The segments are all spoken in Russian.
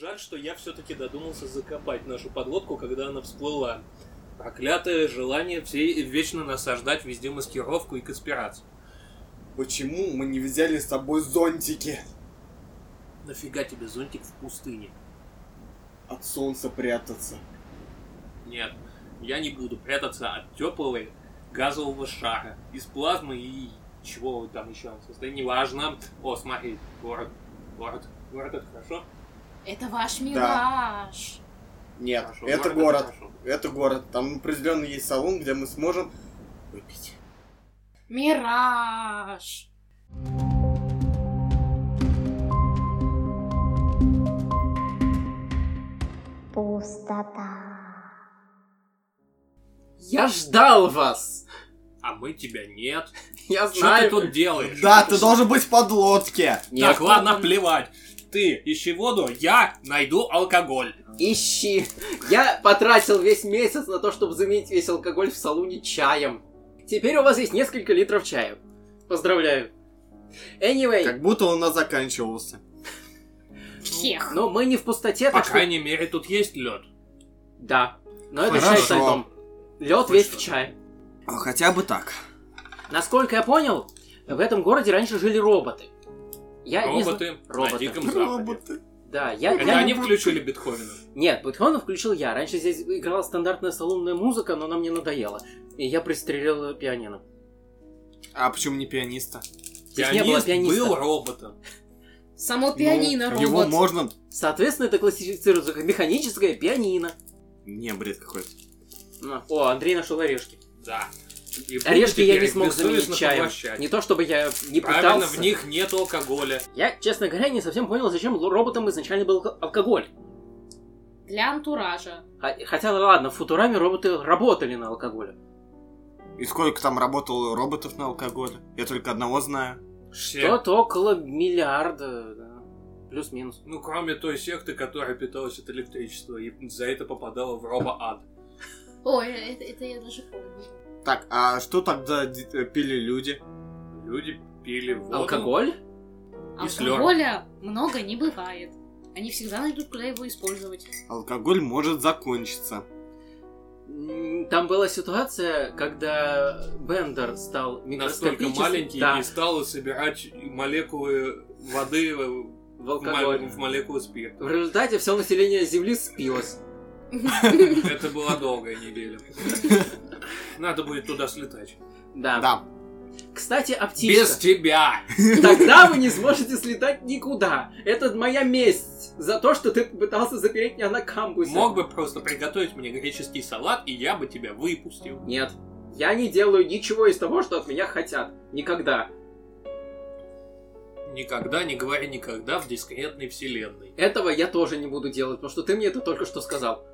Жаль, что я все-таки додумался закопать нашу подлодку, когда она всплыла. Проклятое желание всей вечно насаждать везде маскировку и конспирацию. Почему мы не взяли с собой зонтики? Нафига тебе зонтик в пустыне? От солнца прятаться. Нет, я не буду прятаться от теплого газового шара из плазмы и чего там еще состоит, неважно. О, смотри, город, город, город это хорошо? Это ваш мираж. Нет, Хорошо, это город город. это хорошо. Это город. Там определенно есть салон, где мы сможем выпить. Мираж. Пустота. Я ждал вас! А мы тебя нет. Я Что ты знаю. тут делаешь? Да, ты должен быть в подлодке. Нет, Так, ладно, плевать. Ты ищи воду, я найду алкоголь. Ищи. Я потратил весь месяц на то, чтобы заменить весь алкоголь в салоне чаем. Теперь у вас есть несколько литров чая. Поздравляю. Anyway, Как будто он у нас заканчивался. Всех. но мы не в пустоте, По так что... крайней мере, тут есть лед. Да. Но это Хорошо. чай с льдом. Лед весь в чае. А хотя бы так. Насколько я понял, в этом городе раньше жили роботы. Я не зна- Роботы, на Роботы. Диком. Роботы. Да, я... Это я- они включили Бетховена. Нет, Бетховена включил я. Раньше здесь играла стандартная салонная музыка, но она мне надоела. И я пристрелил пианино. А почему не пианиста? Здесь не было Пианист пианиста. был роботом. Само пианино, Ну, Его робот. можно... Соответственно, это классифицируется как механическое пианино. Не, бред какой-то. Ну, О, Андрей нашел орешки. Да. И Орешки я не смог заменить чаем. поглощать. Не то чтобы я не Правильно, пытался. в них нет алкоголя. Я, честно говоря, не совсем понял, зачем роботам изначально был алко- алкоголь. Для антуража. Хотя, ладно, в Футураме роботы работали на алкоголе. И сколько там работало роботов на алкоголе? Я только одного знаю. Что-то около миллиарда, да. Плюс-минус. Ну, кроме той секты, которая питалась от электричества и за это попадала в робо-ад. Ой, это, это я даже помню. Так, а что тогда э, пили люди? Люди пили воду. Алкоголь? И слёр. Алкоголя много не бывает. Они всегда найдут, куда его использовать. Алкоголь может закончиться. Там была ситуация, когда Бендер стал Настолько микроскопическим. маленький Да, и стал собирать молекулы воды в, в алкоголь. в молекулы спирта. В результате все население Земли спилось. Это была долгая неделя. Надо будет туда слетать. Да. Да. Кстати, о птичках. Без тебя! Тогда вы не сможете слетать никуда. Это моя месть за то, что ты пытался запереть меня на кампусе. Мог бы просто приготовить мне греческий салат, и я бы тебя выпустил. Нет. Я не делаю ничего из того, что от меня хотят. Никогда. Никогда не говори никогда в дискретной вселенной. Этого я тоже не буду делать, потому что ты мне это только что сказал.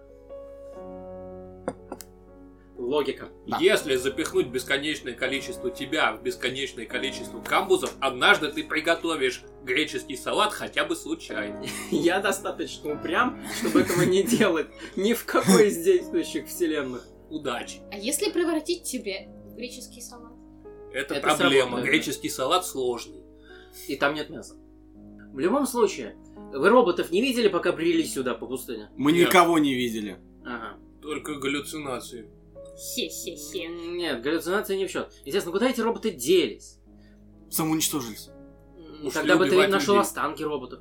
Логика. Да. Если запихнуть бесконечное количество тебя в бесконечное количество камбузов, однажды ты приготовишь греческий салат хотя бы случайно. Я достаточно упрям, чтобы этого не делать. Ни в какой из действующих вселенных. Удачи. А если превратить тебя в греческий салат? Это, Это проблема. сработает. Греческий салат сложный. И там нет мяса. В любом случае, вы роботов не видели, пока брели сюда по пустыне? Мы Нет. никого не видели. Ага. Только галлюцинации. Хе-хе-хе. Нет, галлюцинации не в счет. Естественно, куда эти роботы делись? Самоуничтожились. М, Ушли Тогда бы ты убивать нашел людей. останки роботов.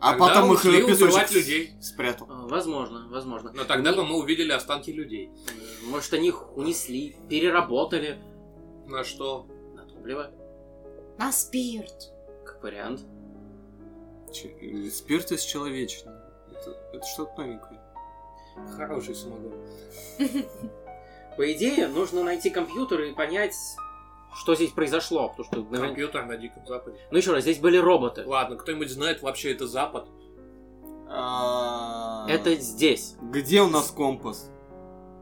А Тогда потом их ушли песочек убивать людей. спрятал. А, Возможно, возможно. Но тогда бы мы увидели останки людей. Э, Может, они их унесли, переработали На что? на топливо, На спирт. как вариант. Че- э, Спирт из человечного. Это, это что-то новенькое. Хороший самогон. По идее, нужно найти компьютер и понять, что здесь произошло. Потому что, наверное- Компьютер на Диком Западе. Ну еще раз, здесь были роботы. Ладно, кто-нибудь знает вообще это Запад? Это здесь, Где у нас компас?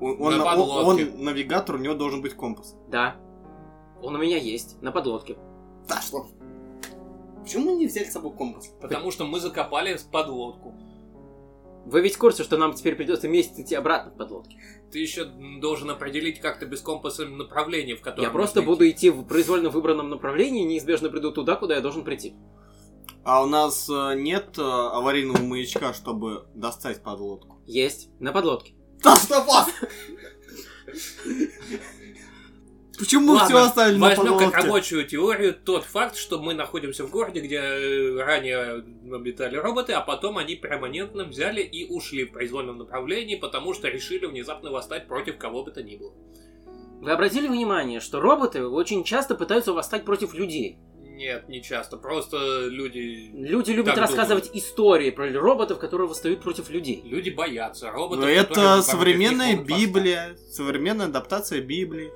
Он, он- На он- подлодке. он навигатор, у него должен быть компас. да. Он у меня есть, на подлодке. Да что? Почему мы не взяли с собой компас? Потому что мы закопали в подлодку. Вы ведь в курсе, что нам теперь придется месяц идти обратно в подлодке? Ты еще должен определить как-то без компаса направление, в котором Я просто нужно буду идти. идти в произвольно выбранном направлении и неизбежно приду туда, куда я должен прийти. А у нас э, нет э, аварийного маячка, чтобы достать подлодку? Есть. На подлодке. Да что вас? Почему Ладно, все оставили на возьмем как рабочую теорию тот факт, что мы находимся в городе, где э, ранее обитали роботы, а потом они перманентно взяли и ушли в произвольном направлении, потому что решили внезапно восстать против кого бы то ни было. Вы обратили внимание, что роботы очень часто пытаются восстать против людей? Нет, не часто. Просто люди... Люди любят Так рассказывать истории про роботов, которые восстают против людей. Люди боятся роботов. Которые это современная. Библия, современная адаптация Библии.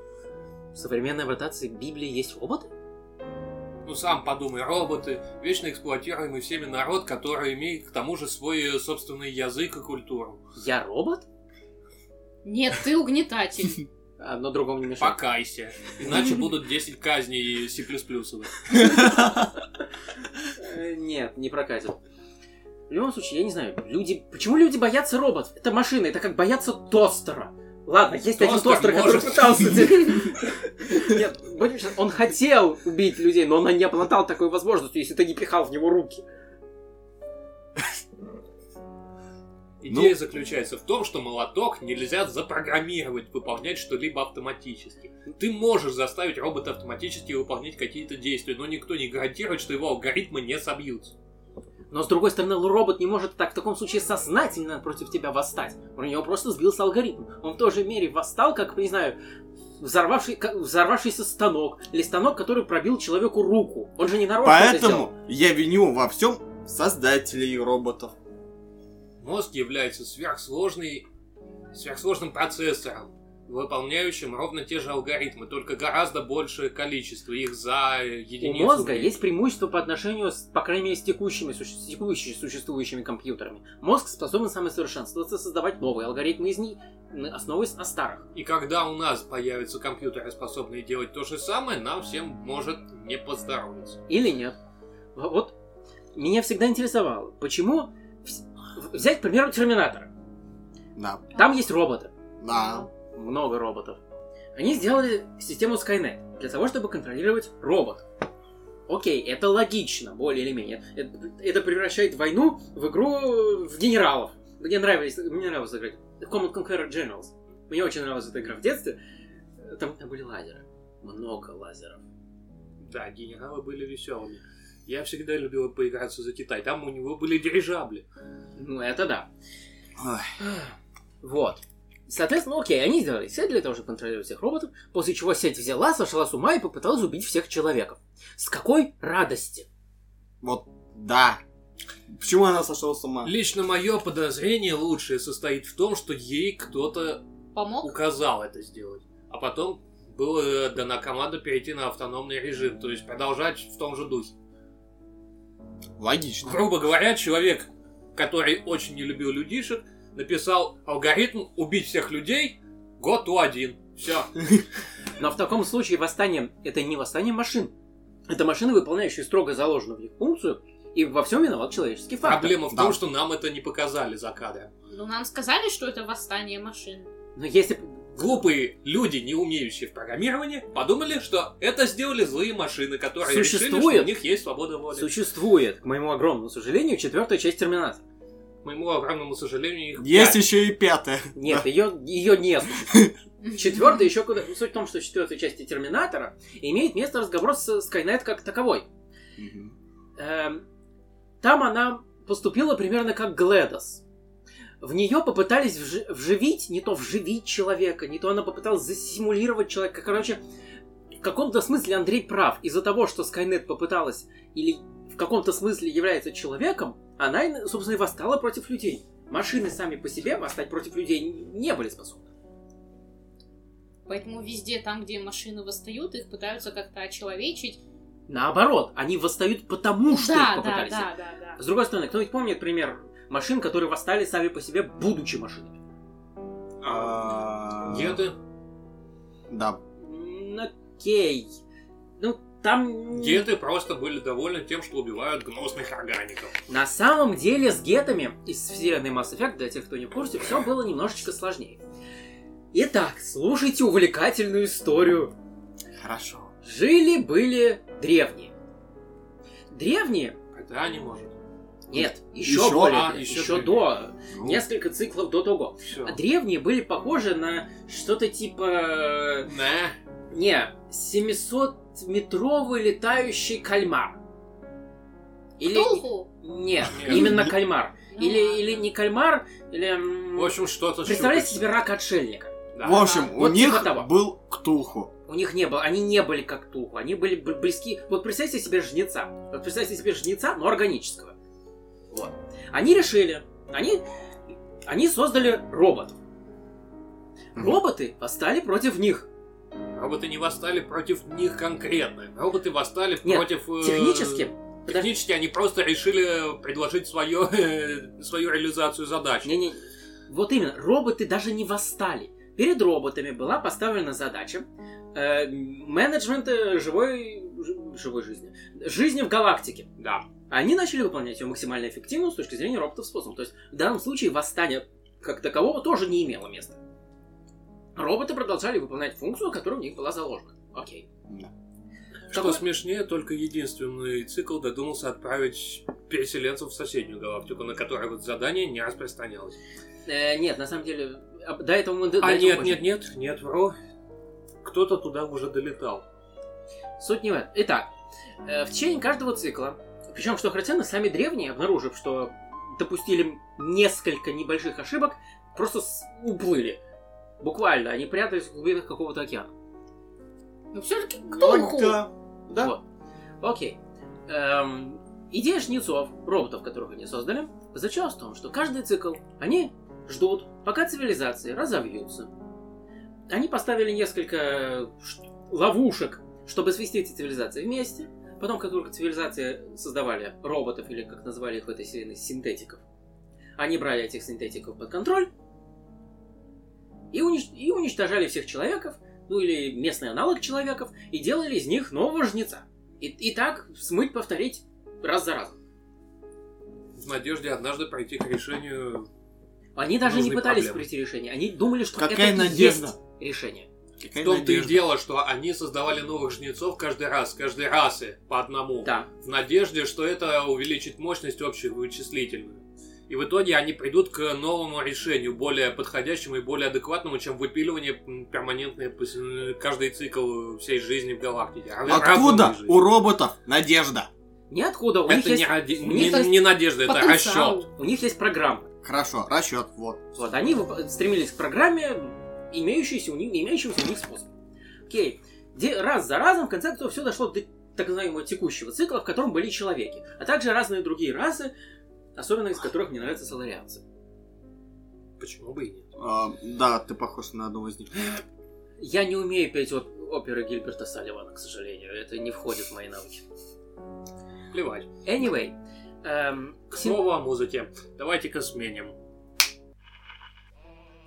В современной адаптации Библии есть роботы? Ну сам подумай, роботы, вечно эксплуатируемый всеми народ, который имеет к тому же свой э, собственный язык и культуру. Я робот? Нет, ты угнетатель. Одно другому не мешает. Покайся, иначе будут 10 казней C++. Э, Нет, не прокатит. В любом случае, я не знаю, люди... Почему люди боятся роботов? Это машина, это как боятся тостера. Ладно, есть один Тостер который пытался... Нет, будем честны, он хотел убить людей, но он не обладал такой возможностью, если ты не пихал в него руки. Идея заключается в том, что молоток нельзя запрограммировать выполнять что-либо автоматически. Ты можешь заставить робота автоматически выполнять какие-то действия, но никто не гарантирует, что его алгоритмы не собьются. Но с другой стороны, робот не может так в таком случае сознательно против тебя восстать. У него просто сбился алгоритм. Он в той же мере восстал, как, не знаю, взорвавший, как взорвавшийся станок. Или станок, который пробил человеку руку. Он же не нарочно. Поэтому я виню во всем создателей роботов. Мозг является сверхсложной, сверхсложным процессором, выполняющим ровно те же алгоритмы, только гораздо большее количество их за У единицу. мозга времени. есть преимущество по отношению, с, по крайней мере, с текущими, суще- с текущими существующими компьютерами. Мозг способен самосовершенствоваться, создавать новые алгоритмы из них, основываясь на старых. И когда у нас появятся компьютеры, способные делать то же самое, нам всем может не поздоровиться. Или нет. Вот меня всегда интересовало, почему взять, к примеру, Терминатора. Да. Там есть роботы. Да. Много роботов. Они сделали систему Skynet для того, чтобы контролировать робот. Окей, это логично, более или менее. Это, это превращает войну в игру в генералов. Мне нравились, мне нравилось играть. Command Conquer Generals. Мне очень нравилась эта игра в детстве. Там, там были лазеры. Много лазеров. Да, генералы были веселыми. Я всегда любил поиграться за Китай. Там у него были дирижабли. Ну, это да. Ой. Вот. Соответственно, окей, они сделали сеть для того, чтобы контролировать всех роботов, после чего сеть взяла, сошла с ума и попыталась убить всех человеков. С какой радости? Вот, да. Почему она сошла с ума? Лично мое подозрение лучшее состоит в том, что ей кто-то Помог? указал это сделать. А потом была дана команда перейти на автономный режим, то есть продолжать в том же духе. Логично. Грубо говоря, человек, который очень не любил людишек, написал алгоритм убить всех людей год у один. Все. Но в таком случае восстание это не восстание машин. Это машины, выполняющие строго заложенную в них функцию, и во всем виноват человеческий фактор. Проблема в Да. том, что нам это не показали за кадром. Ну, нам сказали, что это восстание машин. Но если... Глупые люди, не умеющие в программировании, подумали, что это сделали злые машины, которые решили, что Существует. у них есть свобода воли. Существует, к моему огромному сожалению, четвертая часть Терминатора. Моему огромному сожалению, их Есть пять. еще и пятая. Нет, ее, ее не существует. Четвертая еще куда... Суть в том, что в четвертой части Терминатора имеет место разговор с Skynet как таковой. Эм, там она поступила примерно как Гледос. В нее попытались вжи- вживить, не то вживить человека, не то она попыталась засимулировать человека. Короче, в каком-то смысле Андрей прав. Из-за того, что Скайнет попыталась или в каком-то смысле является человеком, она, и, собственно, и восстала против людей. Машины сами по себе восстать против людей не были способны. Поэтому везде там, где машины восстают, их пытаются как-то очеловечить. Наоборот, они восстают потому, что да, их да, попытались. да, да, да. С другой стороны, кто-нибудь помнит пример машин, которые восстали сами по себе, будучи машинами? А, Деды, Да. Окей. Там... деды просто были довольны тем, что убивают гнусных органиков. На самом деле с гетами из вселенной Mass Effect, для тех, кто не в курсе, все было немножечко сложнее. Итак, слушайте увлекательную историю. Хорошо. Жили-были древние. Древние тогда не может. Нет, еще, Еще? более, А, еще, еще до, Ну, несколько циклов до того. Все. А древние были похожи на что-то типа... На. Не, 700-метровый летающий кальмар. Или... Ктулху? Нет, именно кальмар. Ну Или, или не кальмар, или... В общем, что-то Представляете себе рак отшельника. Да. В общем, у Вот них типа того. был Ктулху. У них не было, они не были как туху, они были близки. Вот представьте себе жнеца. Вот представьте себе жнеца, но органического. Вот. Они решили, они, они создали роботов. Роботы восстали против них. Роботы не восстали против них конкретно. Роботы восстали Нет, против... э, Технически. Технически они просто решили предложить свое, свою реализацию задачи. Не, не, вот именно, роботы даже не восстали. Перед роботами была поставлена задача э, менеджмента живой, живой жизни. Жизни в галактике. Да. Они начали выполнять ее максимально эффективным с точки зрения роботов способом. То есть в данном случае восстание как такового тоже не имело места. Роботы продолжали выполнять функцию, которая в них была заложена. Окей. Да. Что Какой- смешнее, только единственный цикл додумался отправить переселенцев в соседнюю галактику, на которой вот задание не распространялось. Э, нет, на самом деле, до этого мы... до А этого нет, позже. нет, нет, нет, вру. Кто-то туда уже долетал. Суть не в этом. Итак, э, в течение каждого цикла, причем, что характерно, сами древние, обнаружив, что допустили несколько небольших ошибок, просто с- уплыли. Буквально, они прятались в глубинах какого-то океана. Ну все-таки Ктулху. Да. Да. Вот. Окей. Эм, идея жнецов, роботов, которых они создали, заключалась в том, что каждый цикл они ждут, пока цивилизации разовьются. Они поставили несколько ш- ловушек, чтобы свести эти цивилизации вместе. Потом, как только цивилизации создавали роботов, или как назвали их в этой вселенной, синтетиков, они брали этих синтетиков под контроль и, унич- и уничтожали всех человеков, ну или местный аналог человеков, и делали из них нового жнеца. И, и так смыть, повторить раз за разом. В надежде однажды пройти к решению... Они даже не пытались проблемы. пройти решение, они думали, что Какая это и надежда? есть решение. Какая В том-то и дело, что они создавали новых жнецов каждый раз, каждой расы по одному. Да. В надежде, что это увеличит мощность общую вычислительную. И в итоге они придут к новому решению, более подходящему и более адекватному, чем выпиливание перманентное каждый цикл всей жизни в галактике. А Откуда жизни. у роботов надежда? Ниоткуда. У них, Это не, есть, ради- у них не- есть не надежда, это Потенциал. расчет. у них есть программа. Хорошо, расчет, вот. Вот, они стремились к программе, имеющейся у них, имеющемуся у них способ. Окей. Де- раз за разом, в конце концов, все дошло до так называемого текущего цикла, в котором были человеки, а также разные другие расы, особенно из которых мне нравятся соларианцы. Почему бы и нет? А, да, ты похож на одного из них. Я не умею петь оп- оперы Гильберта Салливана, к сожалению. Это не входит в мои навыки. Плевать. Anyway. эм, К син- слову о музыке. Давайте-ка сменим.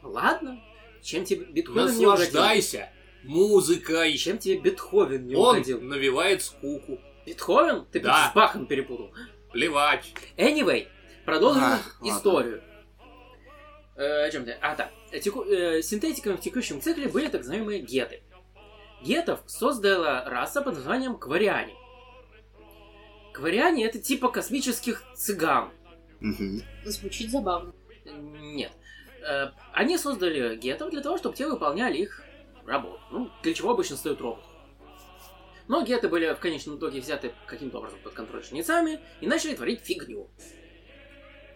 Ладно. Чем тебе Бетховен не угодил? Наслаждайся музыкой. Чем тебе Бетховен не Он угодил? навевает скуку. Бетховен? Ты Да. с Бахом перепутал. Плевать. Anyway, продолжим ладно. историю. Э, о чем ты? А, да. Теку- э, синтетиками в текущем цикле были так называемые геты. Гетов создала раса под названием квариане. Квариане это типа космических цыган. Мгм. Звучит забавно. Нет. Э, Они создали гетов для того, чтобы те выполняли их работу. Ну, для чего обычно стоят роботы. Но геты были в конечном итоге взяты каким-то образом под контроль жнецами и начали творить фигню.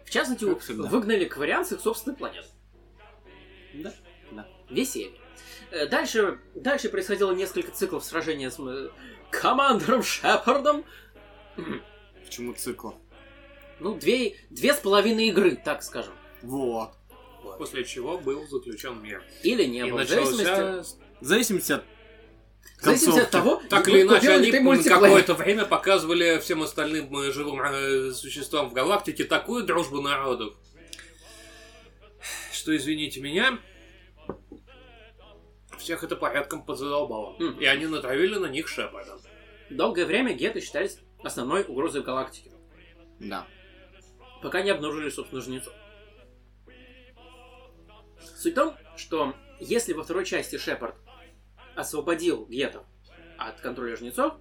В частности, выгнали квариан с их собственной планеты. Да, да. Веселье. Э, Дальше, дальше происходило несколько циклов сражения с э, командором Шепардом. Почему цикла? Ну, две, две с половиной игры, так скажем. Вот. После чего был заключен мир. Или не И было. В зависимости. В зависимости от зависимости от того, Так или иначе, они какое-то время показывали всем остальным э, живым э, существам в галактике такую дружбу народов, что, извините меня, всех это порядком подзадолбало. Мгм. И они натравили на них Шепарда. Долгое время геты считались основной угрозой галактики, Да. пока не обнаружили, собственно, жнецов. Суть в том, что если во второй части Шепард освободил гетов от контроля жнецов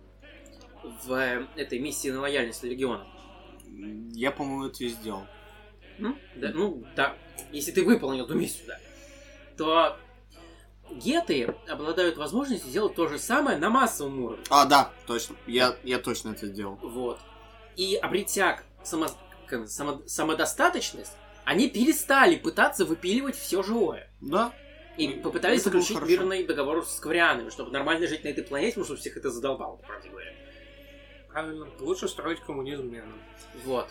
в э, этой миссии на лояльность Легиона, Я, по-моему, это и сделал. М? Да, ну, да. Если ты выполнил эту миссию, да. То геты обладают возможностью сделать то же самое на массовом уровне. А, да, точно. Я, я точно это сделал. Вот. И обретя само- само- самодостаточность, они перестали пытаться выпиливать все живое. Да. И Ну, попытались заключить мирный договор с кварианами, чтобы нормально жить на этой планете, потому что всех это задолбало, по правде говоря. Правильно. Лучше строить коммунизм мирно. Вот.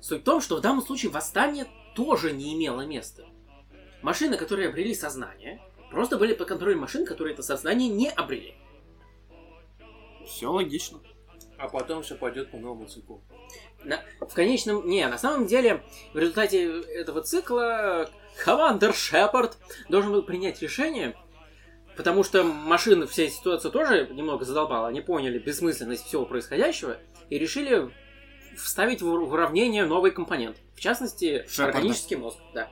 Суть в том, что в данном случае восстание тоже не имело места. Машины, которые обрели сознание, просто были под контролем машин, которые это сознание не обрели. Все логично. А потом все пойдет по новому циклу. В конечном... Не, на самом деле, в результате этого цикла Командер Шепард должен был принять решение, потому что машин вся ситуация тоже немного задолбала. Они поняли бессмысленность всего происходящего и решили вставить в уравнение новый компонент. В частности, Шепарда. органический мозг. Да.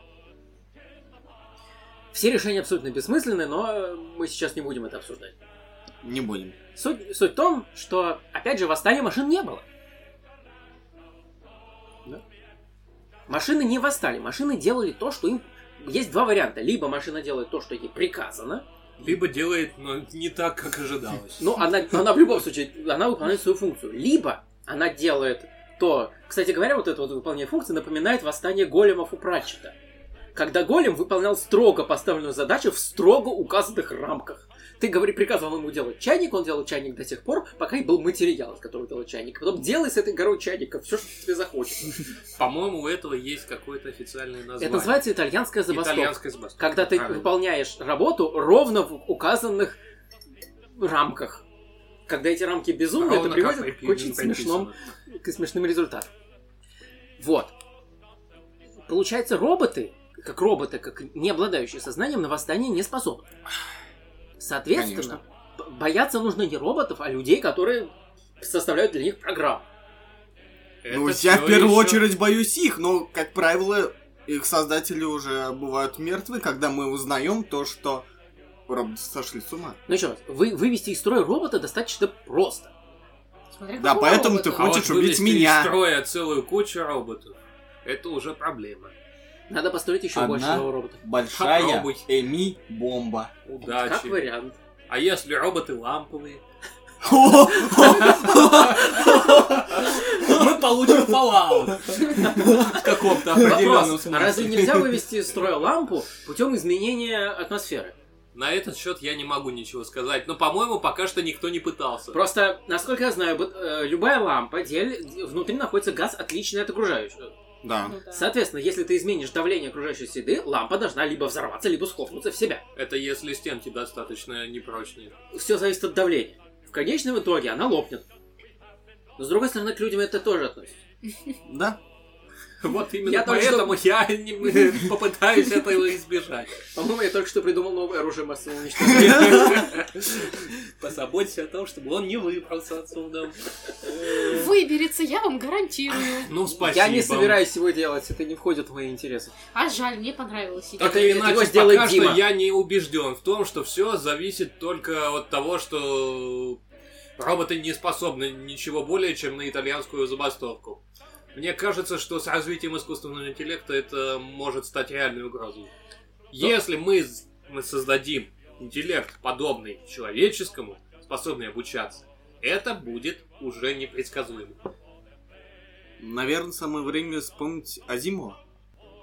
Все решения абсолютно бессмысленны, но мы сейчас не будем это обсуждать. Не будем. Суть, суть в том, что, опять же, восстания машин не было. Машины не восстали, машины делали то, что им... Есть два варианта. Либо машина делает то, что ей приказано, Либо делает, но не так, как ожидалось. но она, она в любом случае, она выполняет свою функцию. Либо она делает то... Кстати говоря, вот это вот выполнение функции напоминает восстание големов у Пратчета. Когда голем выполнял строго поставленную задачу в строго указанных рамках. Ты говори, приказывал ему делать чайник, он делал чайник до тех пор, пока и был материал, из которого делал чайник. Потом делай с этой горой чайника все, что тебе захочется. По-моему, у этого есть какое-то официальное название. Это называется итальянская забастовка. Итальянская забастовка. Когда ты Правильно. выполняешь работу ровно в указанных рамках. Когда эти рамки безумны, Ровно это приводит к очень приписано. к смешным результатам. Вот. Получается, роботы, как роботы, как не обладающие сознанием, на восстание не способны. Соответственно, б- бояться нужно не роботов, а людей, которые составляют для них программу. ну, Это я в первую ещё- очередь боюсь их, но, как правило, их создатели уже бывают мертвы, когда мы узнаем то, что роботы сошли с ума. Ну еще раз, вы, вывести из строя робота достаточно просто. Смотря Да, поэтому робота. ты А хочешь вот убить меня. из строя целую кучу роботов, это уже проблема. Надо построить еще Одна? большего робота. Большая Попробуй. Эми-бомба. Как Удачи. вариант. А если роботы ламповые? Мы получим Fallout в каком-то определенном смысле. а разве нельзя вывести из строя лампу путем изменения атмосферы? На этот счет я не могу ничего сказать, но, по-моему, пока что никто не пытался. Просто, насколько я знаю, э, любая лампа, дель- внутри находится газ, отличный от окружающего. Да. Ну да. Соответственно, если ты изменишь давление окружающей среды, лампа должна либо взорваться, либо схлопнуться в себя. Это если стенки достаточно непрочные. Все зависит от давления. В конечном итоге она лопнет. Но с другой стороны, к людям это тоже относится. Да. Вот именно Я поэтому я не- попытаюсь этого избежать. По-моему, я только что придумал новое оружие массового уничтожения. Позаботься о том, чтобы он не выбрался отсюда. Выберется, я вам гарантирую. Ну, спасибо. Я не собираюсь его делать, это не входит в мои интересы. А жаль, мне понравилась идея. Так Это или иначе, пока Дима. что я не убежден в том, что все зависит только от того, что роботы не способны ничего более, чем на итальянскую забастовку. Мне кажется, что с развитием искусственного интеллекта это может стать реальной угрозой. Если мы, мы создадим интеллект, подобный человеческому, способный обучаться, это будет уже непредсказуемо. Наверное, самое время вспомнить Азимова.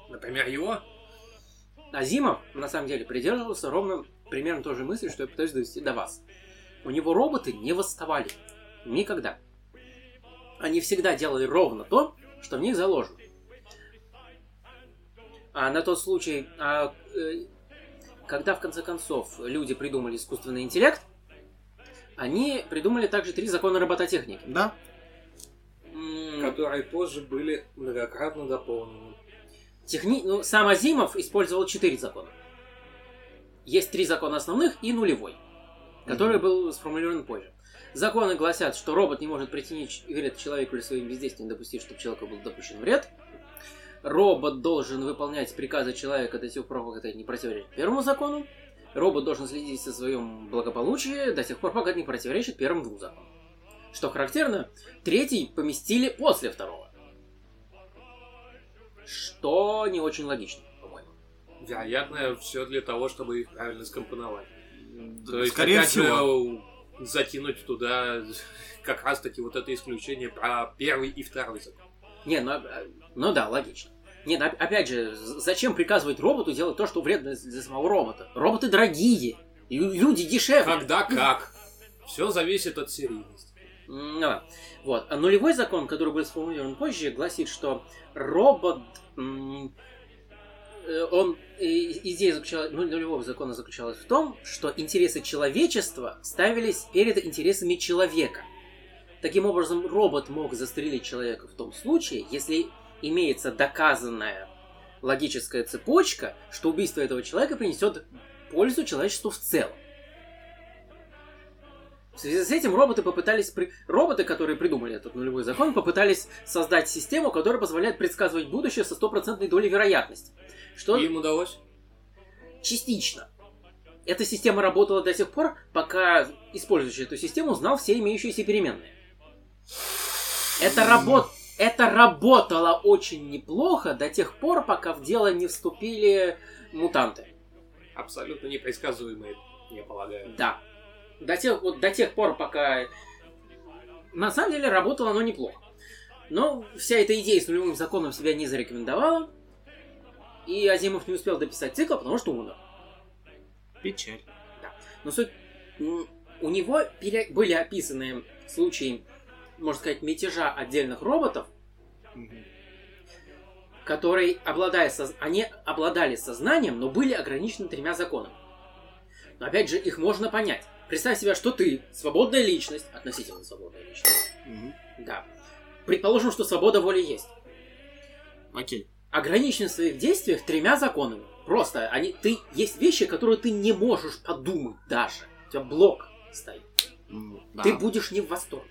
Например, его Азимов, на самом деле, придерживался ровно примерно той же мысли, что я пытаюсь довести до вас. У него роботы не восставали. Никогда. Они всегда делали ровно то, что в них заложено. А на тот случай, а, э, когда в конце концов люди придумали искусственный интеллект, они придумали также три закона робототехники. Да. М, которые позже были многократно дополнены. Техни... Ну, сам Азимов использовал четыре закона. Есть три закона основных и нулевой, который был сформулирован позже. Законы гласят, что робот не может причинить вред человеку или своим бездействием допустить, чтобы человеку был допущен вред. Робот должен выполнять приказы человека до тех пор, пока это не противоречит первому закону. Робот должен следить за своем благополучии до тех пор, пока это не противоречит первым двум законам. Что характерно, третий поместили после второго. Что не очень логично, по-моему. Вероятно, все для того, чтобы их правильно скомпоновать. То есть, Скорее опять всего. же, затянуть туда как раз-таки вот это исключение про первый и второй закон. Не, ну, э, ну да, логично. Не, ну, оп- опять же, зачем приказывать роботу делать то, что вредно для самого робота? Роботы дорогие, люди дешевле. Когда как. Все зависит от серийности. Ну да. Вот. А нулевой закон, который был сформулирован позже, гласит, что робот, э, он, и- идея заключалась, ну, нулевого закона заключалась в том, что интересы человечества ставились перед интересами человека. Таким образом, робот мог застрелить человека в том случае, если имеется доказанная логическая цепочка, что убийство этого человека принесет пользу человечеству в целом. В связи с этим роботы попытались... При... Роботы, которые придумали этот нулевой закон, попытались создать систему, которая позволяет предсказывать будущее со стопроцентной долей вероятности. Что И им удалось? частично. Эта система работала до тех пор, пока использующий эту систему знал все имеющиеся переменные. Это, работ... Это работало очень неплохо до тех пор, пока в дело не вступили мутанты. Абсолютно непредсказуемые, я полагаю. Да. До тех, вот до тех пор, пока... На самом деле работало оно неплохо. Но вся эта идея с нулевым законом себя не зарекомендовала. И Азимов не успел дописать цикл, потому что умер. Печаль. Но суть... У него пере- были описаны случаи, можно сказать, мятежа отдельных роботов, которые, обладая соз- они обладали сознанием, но были ограничены тремя законами. Но опять же, их можно понять. Представь себе, что ты свободная личность, относительно свободная личность. Мгм. Да. Предположим, что свобода воли есть. Окей. Ограничен в своих действиях тремя законами. Просто они, ты, есть вещи, которые ты не можешь подумать даже. У тебя блок стоит. М, да. Ты будешь не в восторге.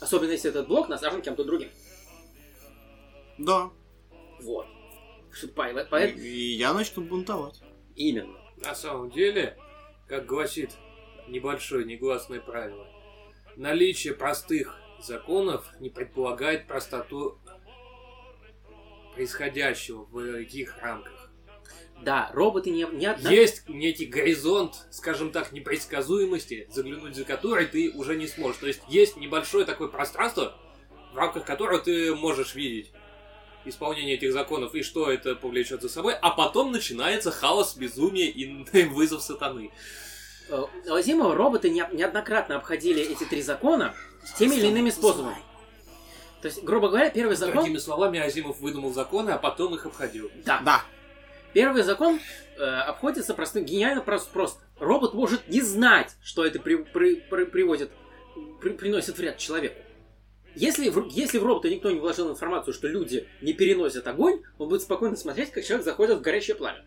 Особенно если этот блок насажен кем-то другим. Да. Вот. Поэт- И я начну бунтовать. Именно. На самом деле, как гласит небольшое негласное правило, наличие простых законов не предполагает простоту происходящего в их рамках. Да, роботы не, не одна... Есть некий горизонт, скажем так, непредсказуемости, заглянуть за который ты уже не сможешь. То есть есть небольшое такое пространство, в рамках которого ты можешь видеть исполнение этих законов и что это повлечет за собой, а потом начинается хаос, безумие и вызов сатаны. Э, У Азимова роботы не- неоднократно обходили эти три закона теми или иными способами. То есть, грубо говоря, первый закон... Другими словами, Азимов выдумал законы, а потом их обходил. Да. Да. Первый закон э, обходится простым, гениально просто, просто. Робот может не знать, что это при- при- при- приводит, при- приносит вред человеку. Если в, если в робота никто не вложил информацию, что люди не переносят огонь, он будет спокойно смотреть, как человек заходит в горящее пламя.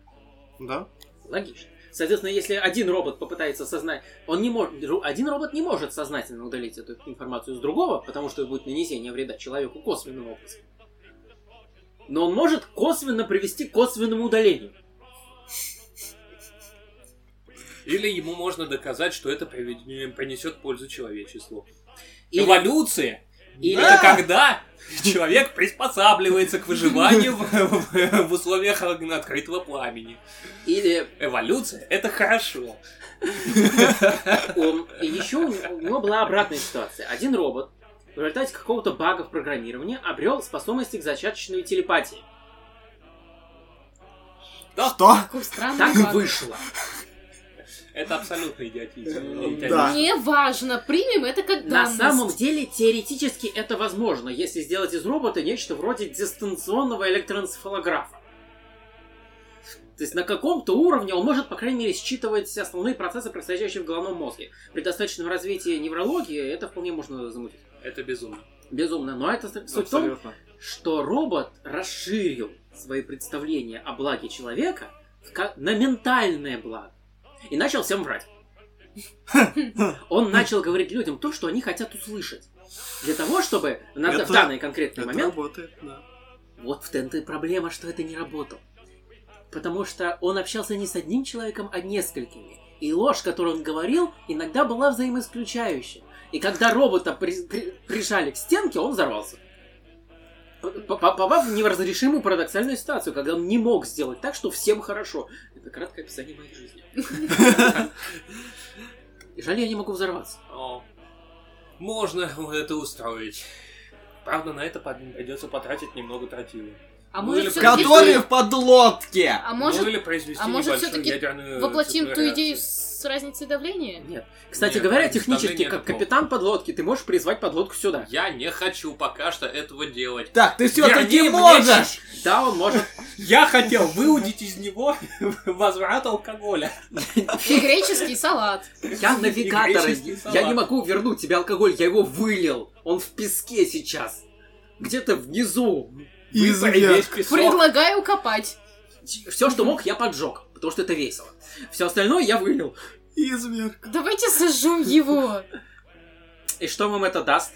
Да. Логично. Соответственно, если один робот попытается сознать, он не может, один робот не может сознательно удалить эту информацию с другого, потому что это будет нанесение вреда человеку косвенным образом. Но он может косвенно привести к косвенному удалению. Или ему можно доказать, что это принесет пользу человечеству. Или- Эволюция или- это когда человек приспосабливается к выживанию в, в- в условиях открытого пламени. Или Эволюция это хорошо. он, и еще у него, была обратная ситуация. Один робот в результате какого-то бага в программировании обрел способности к зачаточной телепатии. Да, Что? Странный Так баг. вышло. Это абсолютно идиотизм. Э, Да. Не важно, примем это как На данность. самом деле, теоретически это возможно, если сделать из робота нечто вроде дистанционного электроэнцефалографа. То есть на каком-то уровне он может, по крайней мере, считывать основные процессы, происходящие в головном мозге. При достаточном развитии неврологии это вполне можно замутить. Это безумно. Безумно. Но это суть в том, Абсолютно. что робот расширил свои представления о благе человека на ментальное благо. И начал всем врать. Он начал говорить людям то, что они хотят услышать. Для того, чтобы на Это- в данный конкретный Это момент... работает, да. Вот в и проблема, что это не работало. Потому что он общался не с одним человеком, а несколькими. И ложь, которую он говорил, иногда была взаимоисключающей. И когда робота при- при- прижали к стенке, он взорвался. попав в неразрешимую парадоксальную ситуацию, когда он не мог сделать так, что всем хорошо. Это краткое описание моей жизни. И Жаль, я не могу взорваться. О, можно это устроить. Правда, на это придется потратить немного тротила. А Ну может, Которые в подлодке! А ну может, или произвести а может, небольшую ядерную воплотим ту идею с разницей давления? Нет. Кстати Нет, говоря, технически, как капитан подлодки, ты можешь призвать подлодку сюда. Я не хочу пока что этого делать. Так, ты все-таки можешь! Да, он может. Я хотел выудить из него возврат алкоголя. И греческий салат. Я навигатор. Я салат. не могу вернуть тебе алкоголь, я его вылил. Он в песке сейчас. Где-то внизу. Предлагаю копать. Все, что мог, я поджег, потому что это весело. Все остальное я вылил. Изверг. Давайте сожжем его. И что вам это даст?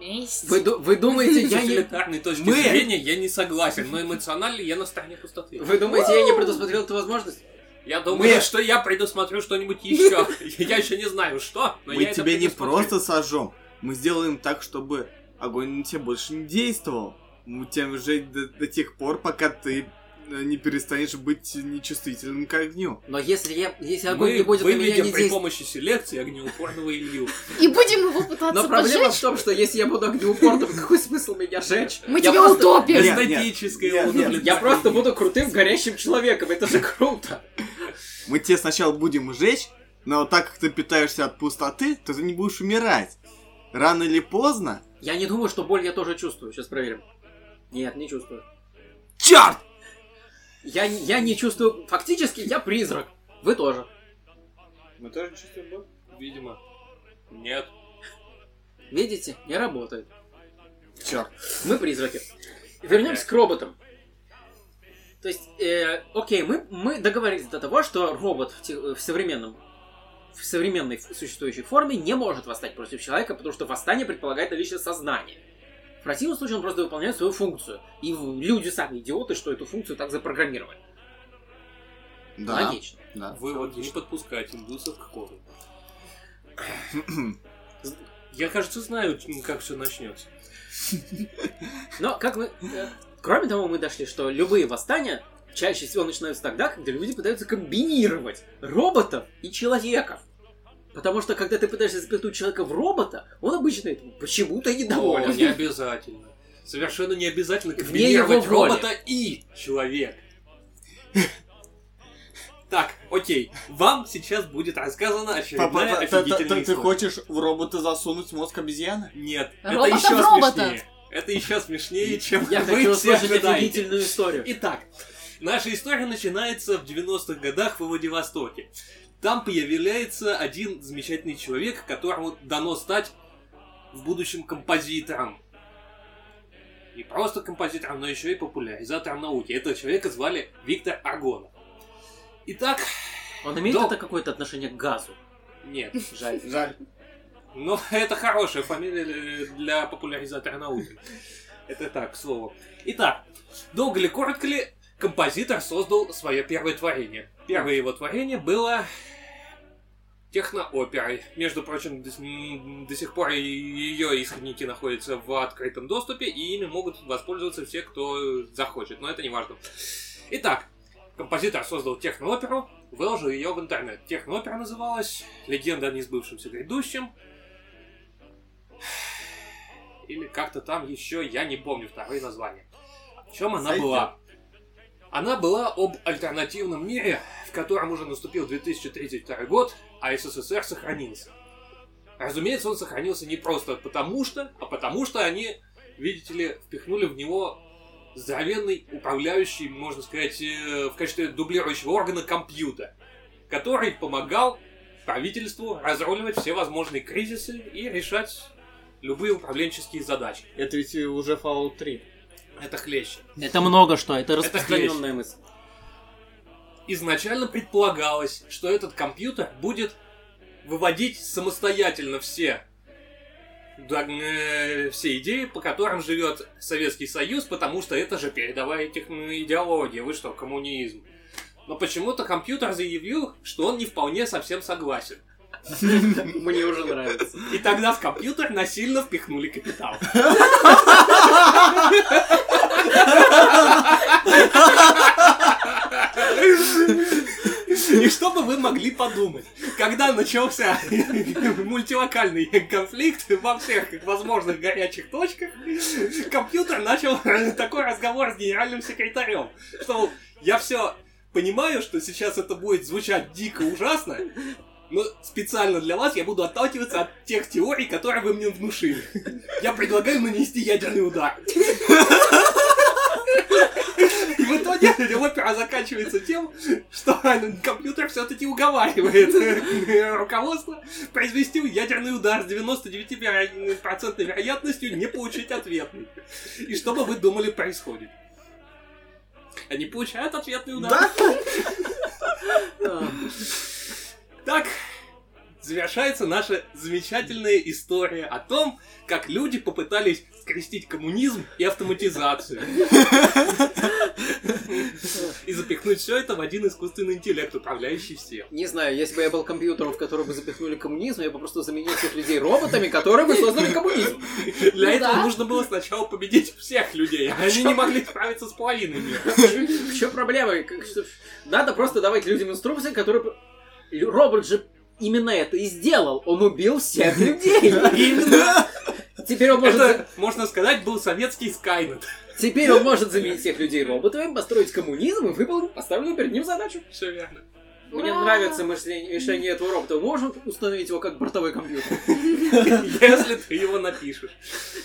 Месть. Вы, вы думаете, я не... точки Мы- зрения я не согласен, но эмоционально я на стороне пустоты. Вы думаете, я не предусмотрел эту возможность? Я думаю, Мы- что я предусмотрю что-нибудь еще. Я еще не знаю, что, но Мы тебя не просто сожжем, мы сделаем так, чтобы огонь на тебя больше не действовал. Мы тебя жечь до, до тех пор, пока ты не перестанешь быть нечувствительным к огню. Но если, я, если огонь Мы не будет на меня не при действовать... помощи селекции огнеупорного Илью. И будем его пытаться Но проблема в том, что если я буду огнеупорным, какой смысл меня жечь? Мы тебя утопим. Эстетическое. Я просто буду крутым горящим человеком, это же круто. Мы тебя сначала будем жечь, но так как ты питаешься от пустоты, то ты не будешь умирать. Рано или поздно... Я не думаю, что боль я тоже чувствую. Сейчас проверим. Нет, не чувствую. Черт! Я, не- я не чувствую... Фактически я призрак. Вы тоже. Мы тоже чувствуем боль? Видимо. Нет. Видите? Не работает. Черт. Мы призраки. Вернемся к роботам. То есть, э, окей, мы, мы договорились до того, что робот в, те- в современном в современной существующей форме не может восстать против человека, потому что восстание предполагает наличие сознания. В противном случае он просто выполняет свою функцию. И люди сами идиоты, что эту функцию так запрограммировали. Да. Логично. да. Вывод не подпускать индусов к кору. Я, кажется, знаю, как все начнется. Но, как мы... э, кроме того, мы дошли, что любые восстания чаще всего начинаются тогда, когда люди пытаются комбинировать роботов и человеков. Потому что, когда ты пытаешься запихнуть человека в робота, он обычно этому почему-то О, недоволен. не обязательно. Совершенно не обязательно комбинировать робота и человек. Так, окей. Вам сейчас будет рассказана очередная Папа, ты- ты- офигительная ты- ты история. хочешь в робота засунуть мозг обезьяны? Нет, Робота это еще робота. смешнее. Это еще смешнее, чем Я вы хочу все офигительную историю. Итак, наша история начинается в 90-х годах в Владивостоке. Там появляется один замечательный человек, которому дано стать в будущем композитором. Не просто композитором, но еще и популяризатором науки. Этого человека звали Виктор Аргонов. Итак, Он имеет Да. это какое-то отношение к газу? нет. Жаль. Жаль. Но это хорошая фамилия для- для популяризатора науки. Это так, к слову. Итак, долго ли, коротко ли, композитор создал свое первое творение. Первое его творение было технооперой. Между прочим, до, до сих пор ее исходники находятся в открытом доступе, и ими могут воспользоваться все, кто захочет, но это не важно. Итак, композитор создал технооперу, выложил ее в интернет. Техноопера называлась «Легенда о несбывшемся грядущем», или как-то там еще, я не помню второе название. В чем она Сойдет. была? Она была об альтернативном мире, в котором уже наступил 2032 год, а СССР сохранился. Разумеется, он сохранился не просто потому что, а потому что они, видите ли, впихнули в него здоровенный управляющий, можно сказать, э, в качестве дублирующего органа компьютер, который помогал правительству разруливать все возможные кризисы и решать любые управленческие задачи. Это ведь уже Fallout 3. Это хлеще. Это много что, это Это распространенная мысль. Изначально предполагалось, что этот компьютер будет выводить самостоятельно все, все идеи, по которым живет Советский Союз, потому что это же передовая техно- идеология. Вы что, коммунизм? Но почему-то компьютер заявил, что он не вполне совсем согласен. Мне уже нравится. И тогда в компьютер насильно впихнули капитал. И что бы вы могли подумать, когда начался мультилокальный конфликт во всех возможных горячих точках, компьютер начал такой разговор с генеральным секретарем, что я все понимаю, что сейчас это будет звучать дико ужасно, но специально для вас я буду отталкиваться от тех теорий, которые вы мне внушили. Я предлагаю нанести ядерный удар. Опера заканчивается тем, что компьютер все-таки уговаривает руководство произвести ядерный удар с 99% вероятностью не получить ответный. И что бы вы думали происходит? Они получают ответный удар. Да? Так завершается наша замечательная история о том, как люди попытались скрестить коммунизм и автоматизацию. И запихнуть все это в один искусственный интеллект, управляющий всем. Не знаю, если бы я был компьютером, в который бы запихнули коммунизм, я бы просто заменил всех людей роботами, которые бы создали коммунизм. Для Ну этого да. нужно было сначала победить всех людей, а они не могли справиться с половиной мира. В чем проблема? Надо просто давать людям инструкции, которые... Робот же именно это и сделал. Он убил всех людей. Именно. Теперь он может... Это, можно сказать, был советский Скайнет. Теперь он может заменить всех людей роботами, построить коммунизм и выполнить поставленную перед ним задачу. Все верно. Мне Ура! нравится мышление, решение этого робота. Можем установить его как бортовой компьютер. Если ты его напишешь.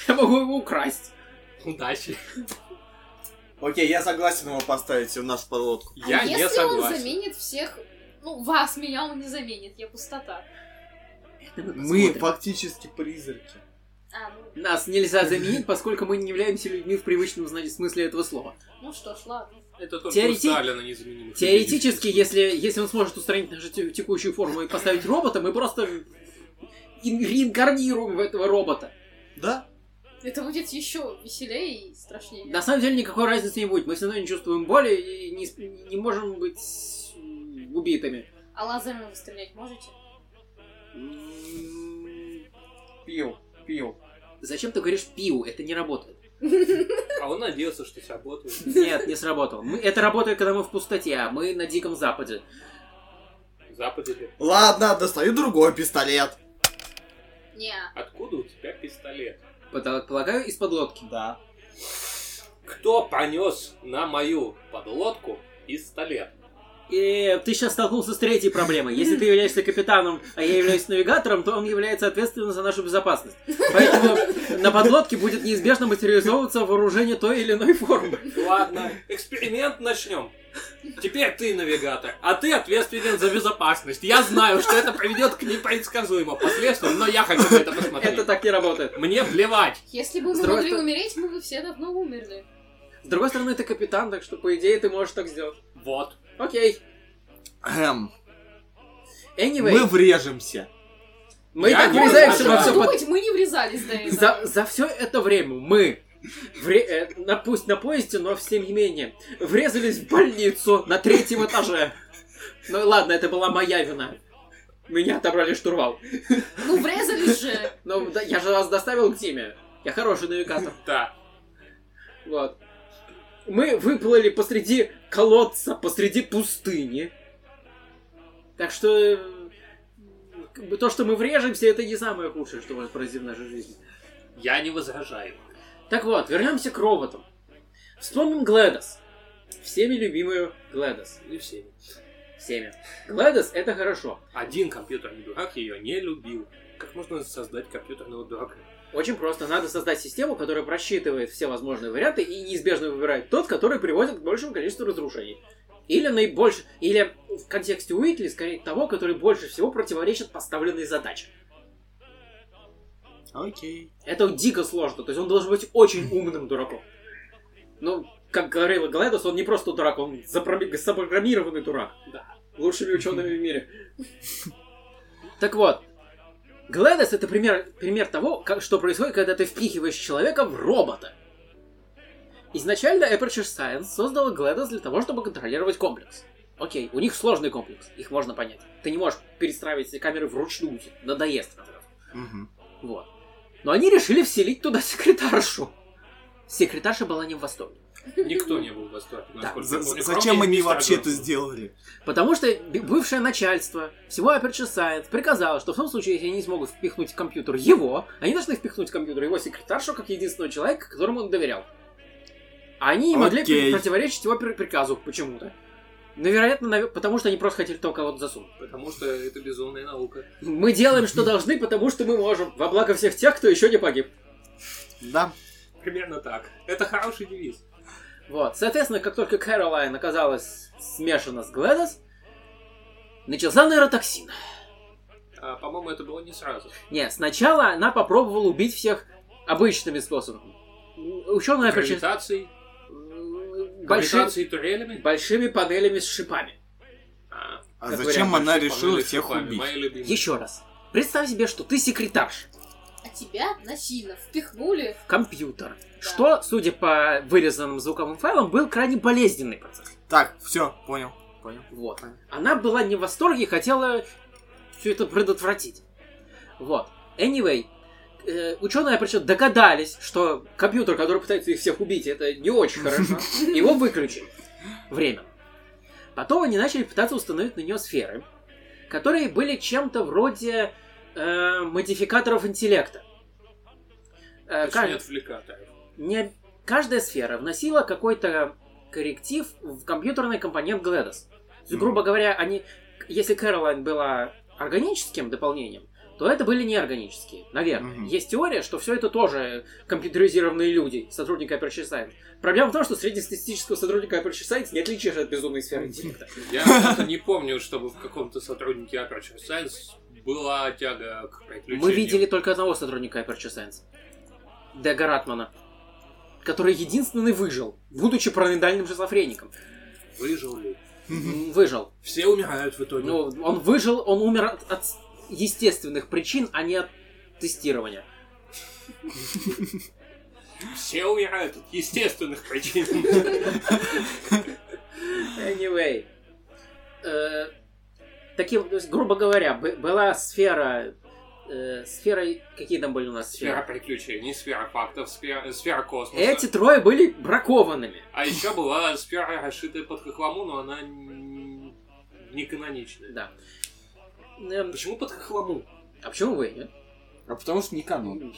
Я могу его украсть. Удачи. Окей, я согласен его поставить в нашу подлодку. Я а не если он согласен. заменит всех... Ну, вас, меня он не заменит, я пустота. Мы фактически призраки. А, ну, Нас нельзя заменить, поскольку мы не являемся людьми в привычном зна- смысле этого слова. ну что ж, ладно. Это только Теорети- Сталина незаменимых. Теоретически, если, если он сможет устранить нашу те- текущую форму и поставить робота, мы просто ин- реинкарнируем в этого робота. Да? Это будет еще веселее и страшнее. На самом деле никакой разницы не будет. Мы все равно не чувствуем боли и не, не можем быть убитыми. А лазерами вы стрелять можете? Пил, пил. Зачем ты говоришь пиу? Это не работает. А он надеялся, что сработает. Нет, не сработало. Мы- это работает, когда мы в пустоте, а мы на Диком Западе. Западе? Ладно, достаю другой пистолет. Не. Откуда у тебя пистолет? Пода- Полагаю, из-под лодки. Да. Кто понес на мою подлодку пистолет? И ты сейчас столкнулся с третьей проблемой. Если ты являешься капитаном, а я являюсь навигатором, то он является ответственным за нашу безопасность. Поэтому на подлодке будет неизбежно материализовываться вооружение той или иной формы. Ладно, эксперимент начнем. Теперь ты навигатор, а ты ответственен за безопасность. Я знаю, что это приведет к непредсказуемым последствиям, но я хочу на это посмотреть. Это так не работает. Мне плевать. Если бы мы другой могли умереть, мы бы все давно умерли. С другой стороны, ты капитан, так что, по идее, ты можешь так сделать. Вот. Окей. Эм, Anyway, мы врежемся. мы Я так не врезаемся во все Думать, мы не врезались до этого. За, за все это время мы, вре- э, на, пусть на поезде, но тем не менее, врезались в больницу на третьем этаже. Ну ладно, это была моя вина. Меня отобрали штурвал. Ну, врезались же. Но да, я же вас доставил к Тиме. Я хороший навигатор. Да. Вот. Мы выплыли посреди колодца, посреди пустыни. Так что э, то, что мы врежемся, это не самое худшее, что может произойти в нашей жизни. Я не возражаю. Так вот, вернемся к роботам. Вспомним Глэдос. Всеми любимую Глэдос. Не все. Всеми. Глэдос это хорошо. Один компьютерный дурак ее не любил. Как можно создать компьютерного дурака? Очень просто. Надо создать систему, которая просчитывает все возможные варианты и неизбежно выбирает тот, который приводит к большему количеству разрушений. Или наибольше, или в контексте Уитли, скорее того, который больше всего противоречит поставленной задаче. Окей. Это дико сложно, то есть он должен быть очень умным дураком. Ну, как говорила Глэдос, он не просто дурак, он запрограмми- запрограммированный дурак. Да. Лучшими учеными в мире. Так вот, Глэдос это пример, пример того, как, что происходит, когда ты впихиваешь человека в робота. Изначально Aperture Science создала Глэдос для того, чтобы контролировать комплекс. Окей, у них сложный комплекс, их можно понять. Ты не можешь перестраивать камеры вручную, надоест. Мгм. Вот. Но они решили вселить туда секретаршу. Секретарша была не в восторге. Никто не был в восторге, насколько За- помню, Зачем они вообще это сделали? Потому что бывшее начальство всего Aperture Science приказало, что в том случае, если они не смогут впихнуть в компьютер его, они должны впихнуть в компьютер его секретаршу как единственного человека, которому он доверял. А они не могли противоречить его при- приказу почему-то. Ну, вероятно, наве- потому что они просто хотели того кого-то засунуть. Потому что это безумная наука. Мы делаем, что должны, потому что мы можем. Во благо всех тех, кто еще не погиб. Да. Примерно так. Это хороший девиз. Вот. Соответственно, как только Кэролайн оказалась смешана с Глэдос, начался нейротоксин. А, по-моему, это было не сразу. Не, сначала она попробовала убить всех обычными способами. Ученая Гравитацией, больши- гравитацией турелями. большими панелями с шипами. А, А Как зачем вариант, она решила всех шипами, убить? Еще раз. Представь себе, что ты секретарш, А тебя насильно впихнули. компьютер. Что, судя по вырезанным звуковым файлам, был крайне болезненный процесс. Так, все, понял. Понял. Вот. Она была не в восторге и хотела все это предотвратить. Вот. Anyway, э, ученые причем догадались, что компьютер, который пытается их всех убить, это не очень хорошо. Его выключили. Время. Потом они начали пытаться установить на нее сферы, которые были чем-то вроде э, модификаторов интеллекта. Э, Точнее, отвлекаторов. Не каждая сфера вносила какой-то корректив в компьютерный компонент GLaDOS. Есть, грубо говоря, они, если Кэролайн была органическим дополнением, то это были неорганические, наверное. Мгм. Есть теория, что все это тоже компьютеризированные люди, сотрудники Aperture Science. Проблема в том, что среднестатистического сотрудника Aperture Science не отличишь от безумной сферы интеллекта. Я просто не помню, чтобы в каком-то сотруднике Aperture Science была тяга к приключениям. Мы видели только одного сотрудника Aperture Science. Дега Ратмана. Который единственный выжил, будучи параноидальным шизофреником. Выжил ли? Выжил. Все умирают в итоге. Ну, он выжил, он умер от, от естественных причин, а не от тестирования. Все умирают от естественных причин. Anyway. Э, таким, грубо говоря, была сфера... э, сфера... Какие там были у нас Сфера сферы? приключений, сфера фактов, сфера, сфера космоса. Эти трое были бракованными. А еще была сфера, расшитая под хохлому, но она не каноничная. Да. Эм, Почему под хохлому? а почему вы? нет? А потому что не канон.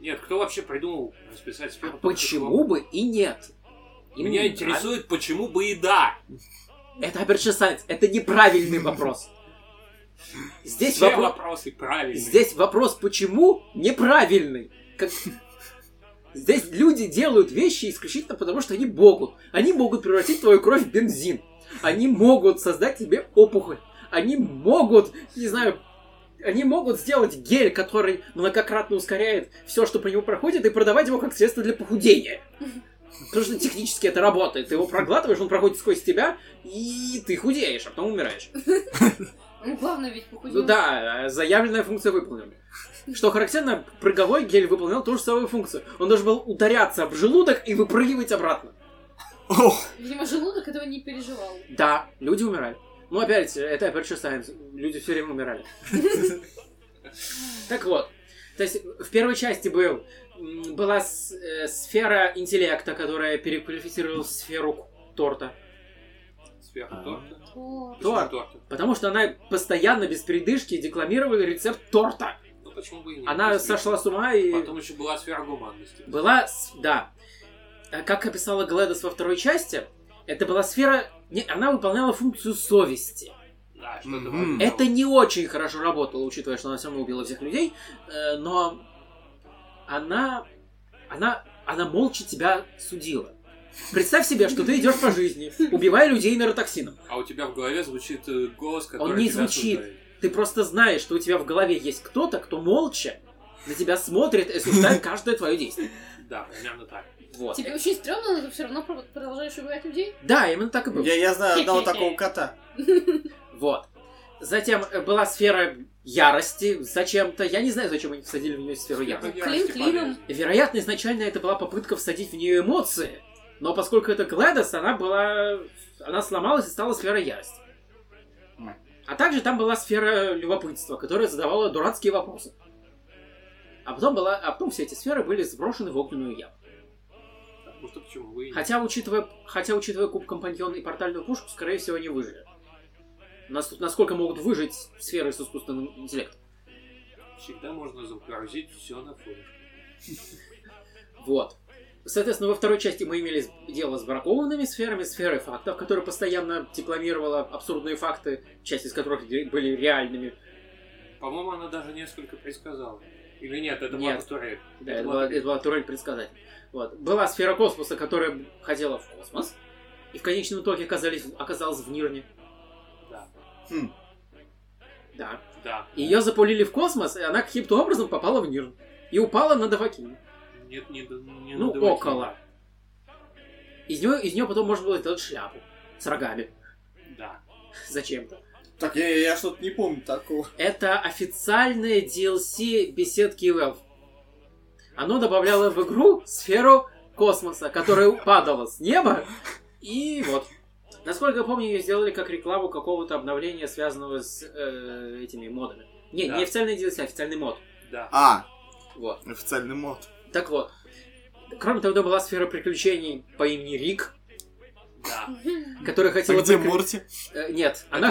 Нет, кто вообще придумал расписать сферу под Почему хохлому? бы и нет? Им Меня не интересует, почему бы и да. Это Science. Это неправильный вопрос. Здесь Все вопрос... вопросы правильные. Здесь вопрос почему неправильный. Как- Здесь люди делают вещи исключительно потому, что они могут. Они могут превратить твою кровь в бензин. Они могут создать тебе опухоль. Они могут, не знаю, они могут сделать гель, который многократно ускоряет все, что по нему проходит, и продавать его как средство для похудения. Потому что технически это работает. Ты его проглатываешь, он проходит сквозь тебя, и ты худеешь, а потом умираешь. Ну, главное ведь похудел. Ну да, заявленная функция выполнена. Что характерно, прыговой гель выполнял ту же самую функцию. Он должен был ударяться об желудок и выпрыгивать обратно. Ох, Видимо, желудок этого не переживал. Да, люди умирали. Ну, опять, это Aperture Science. Люди все время умирали. Так вот. То есть, в первой части был, была с- э, сфера интеллекта, которая переквалифицировалась в сферу торта. Сфера А. торта. Торт. торта? Потому что она постоянно, без передышки, декламировала рецепт торта. Ну почему бы и нет? Она Если- сошла с ума и... Потом еще была сфера гуманности. Была, да. А Как описала Глэдос во второй части, это была сфера... Она выполняла функцию совести. Да, вроде Это не очень хорошо работало, учитывая, что она все равно убила всех людей, э, но она, она, она молча тебя судила. Представь себе, что ты идешь по жизни, убивая людей нейротоксином. А у тебя в голове звучит э, голос, который не тебя звучит. осуждает. Ты просто знаешь, что у тебя в голове есть кто-то, кто молча на тебя смотрит и осуждает каждое твое действие. Да, примерно так. Вот. Тебе очень стрёмно, но ты все равно про- продолжаешь убивать людей? Да, именно так и было. я, я знаю одного такого кота. Вот. Затем э, была сфера ярости зачем-то. Я не знаю, зачем они всадили в нее сферу ярости. Клин клином. Вероятно, изначально это была попытка всадить в нее эмоции. Но поскольку это Гледос, она была... Она сломалась и стала сферой ярости. А также там была сфера любопытства, которая задавала дурацкие вопросы. А потом, была... а потом все эти сферы были сброшены в огненную яму. Потому что почему вы... Хотя, учитывая, хотя, учитывая куб компаньона и портальную пушку, скорее всего, не выжили. Нас- насколько могут выжить сферы с искусственным интеллектом. Всегда можно загрузить все на флешку. Вот. Соответственно, во второй части мы имели дело с бракованными сферами, сферой фактов, которая постоянно декламировала абсурдные факты, часть из которых были реальными. По-моему, она даже несколько предсказала. Или нет, это Нет. была турель. Да, это была, это была турель предсказатель. Вот. Была сфера космоса, которая хотела в космос, и в конечном итоге оказались, оказалась в Нирне. Да. Хм. Да. Да. Ее запулили в космос, и она каким-то образом попала в Нирн. И упала на Давакин. Нет, не, д- не Ну, около. Из нее, из нее потом можно было сделать шляпу. С рогами. Да. Зачем-то. Так, я, я что-то не помню такого. Это официальное DLC беседки Valve. Оно добавляло в игру сферу космоса, которая падала с неба. И вот. Насколько я помню, ее сделали как рекламу какого-то обновления, связанного с э, этими модами. Не, Да. не официальный DLC, а официальный мод. Да. А, Вот. официальный мод. Так вот. Кроме того, была сфера приключений по имени Рик, Да. которая А хотела... где прикры- Морти? Э, нет, Это она...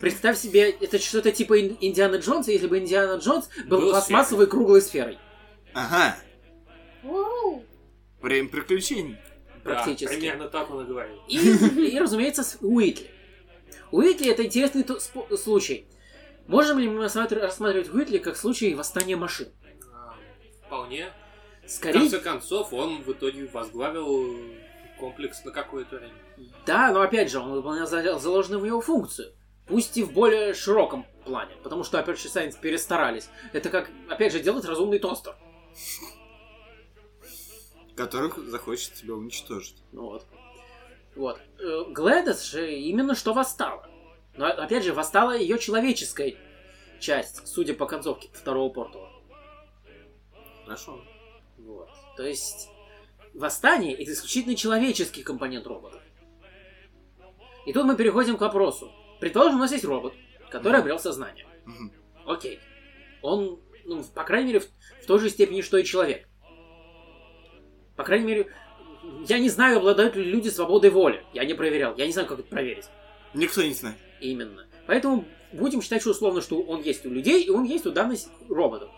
Представь себе, это что-то типа Ин- Индиана Джонса, если бы Индиана Джонс был, Был пластмассовой круглой сферой. Ага, Воу. время приключений. Да, Практически. примерно так он и говорил. И, и, разумеется, с Уитли. Уитли это интересный ту- спо- случай. Можем ли мы рассматр- рассматривать Уитли как случай восстания машин? А, Вполне. В Скорее, конце концов, он в итоге возглавил комплекс на какое-то время. да, но опять же, он выполнял за- заложенную в него функцию. Пусть и в более широком плане, потому что Aperture Science перестарались. Это как, опять же, делать разумный тостер. Которых захочет тебя уничтожить. Ну вот. Вот. Глэдис же именно что восстала. Но опять же, восстала ее человеческая часть, судя по концовке второго портала. Хорошо. Вот. То есть восстание это исключительно человеческий компонент робота. И тут мы переходим к вопросу. Предположим, у нас есть робот, который Мгм. обрел сознание. Мгм. Окей. Он, ну, по крайней мере, в, в той же степени, что и человек. По крайней мере, я не знаю, обладают ли люди свободой воли. Я не проверял. Я не знаю, как это проверить. Никто не знает. Именно. Поэтому будем считать, что условно, что он есть у людей, и он есть у данных роботов.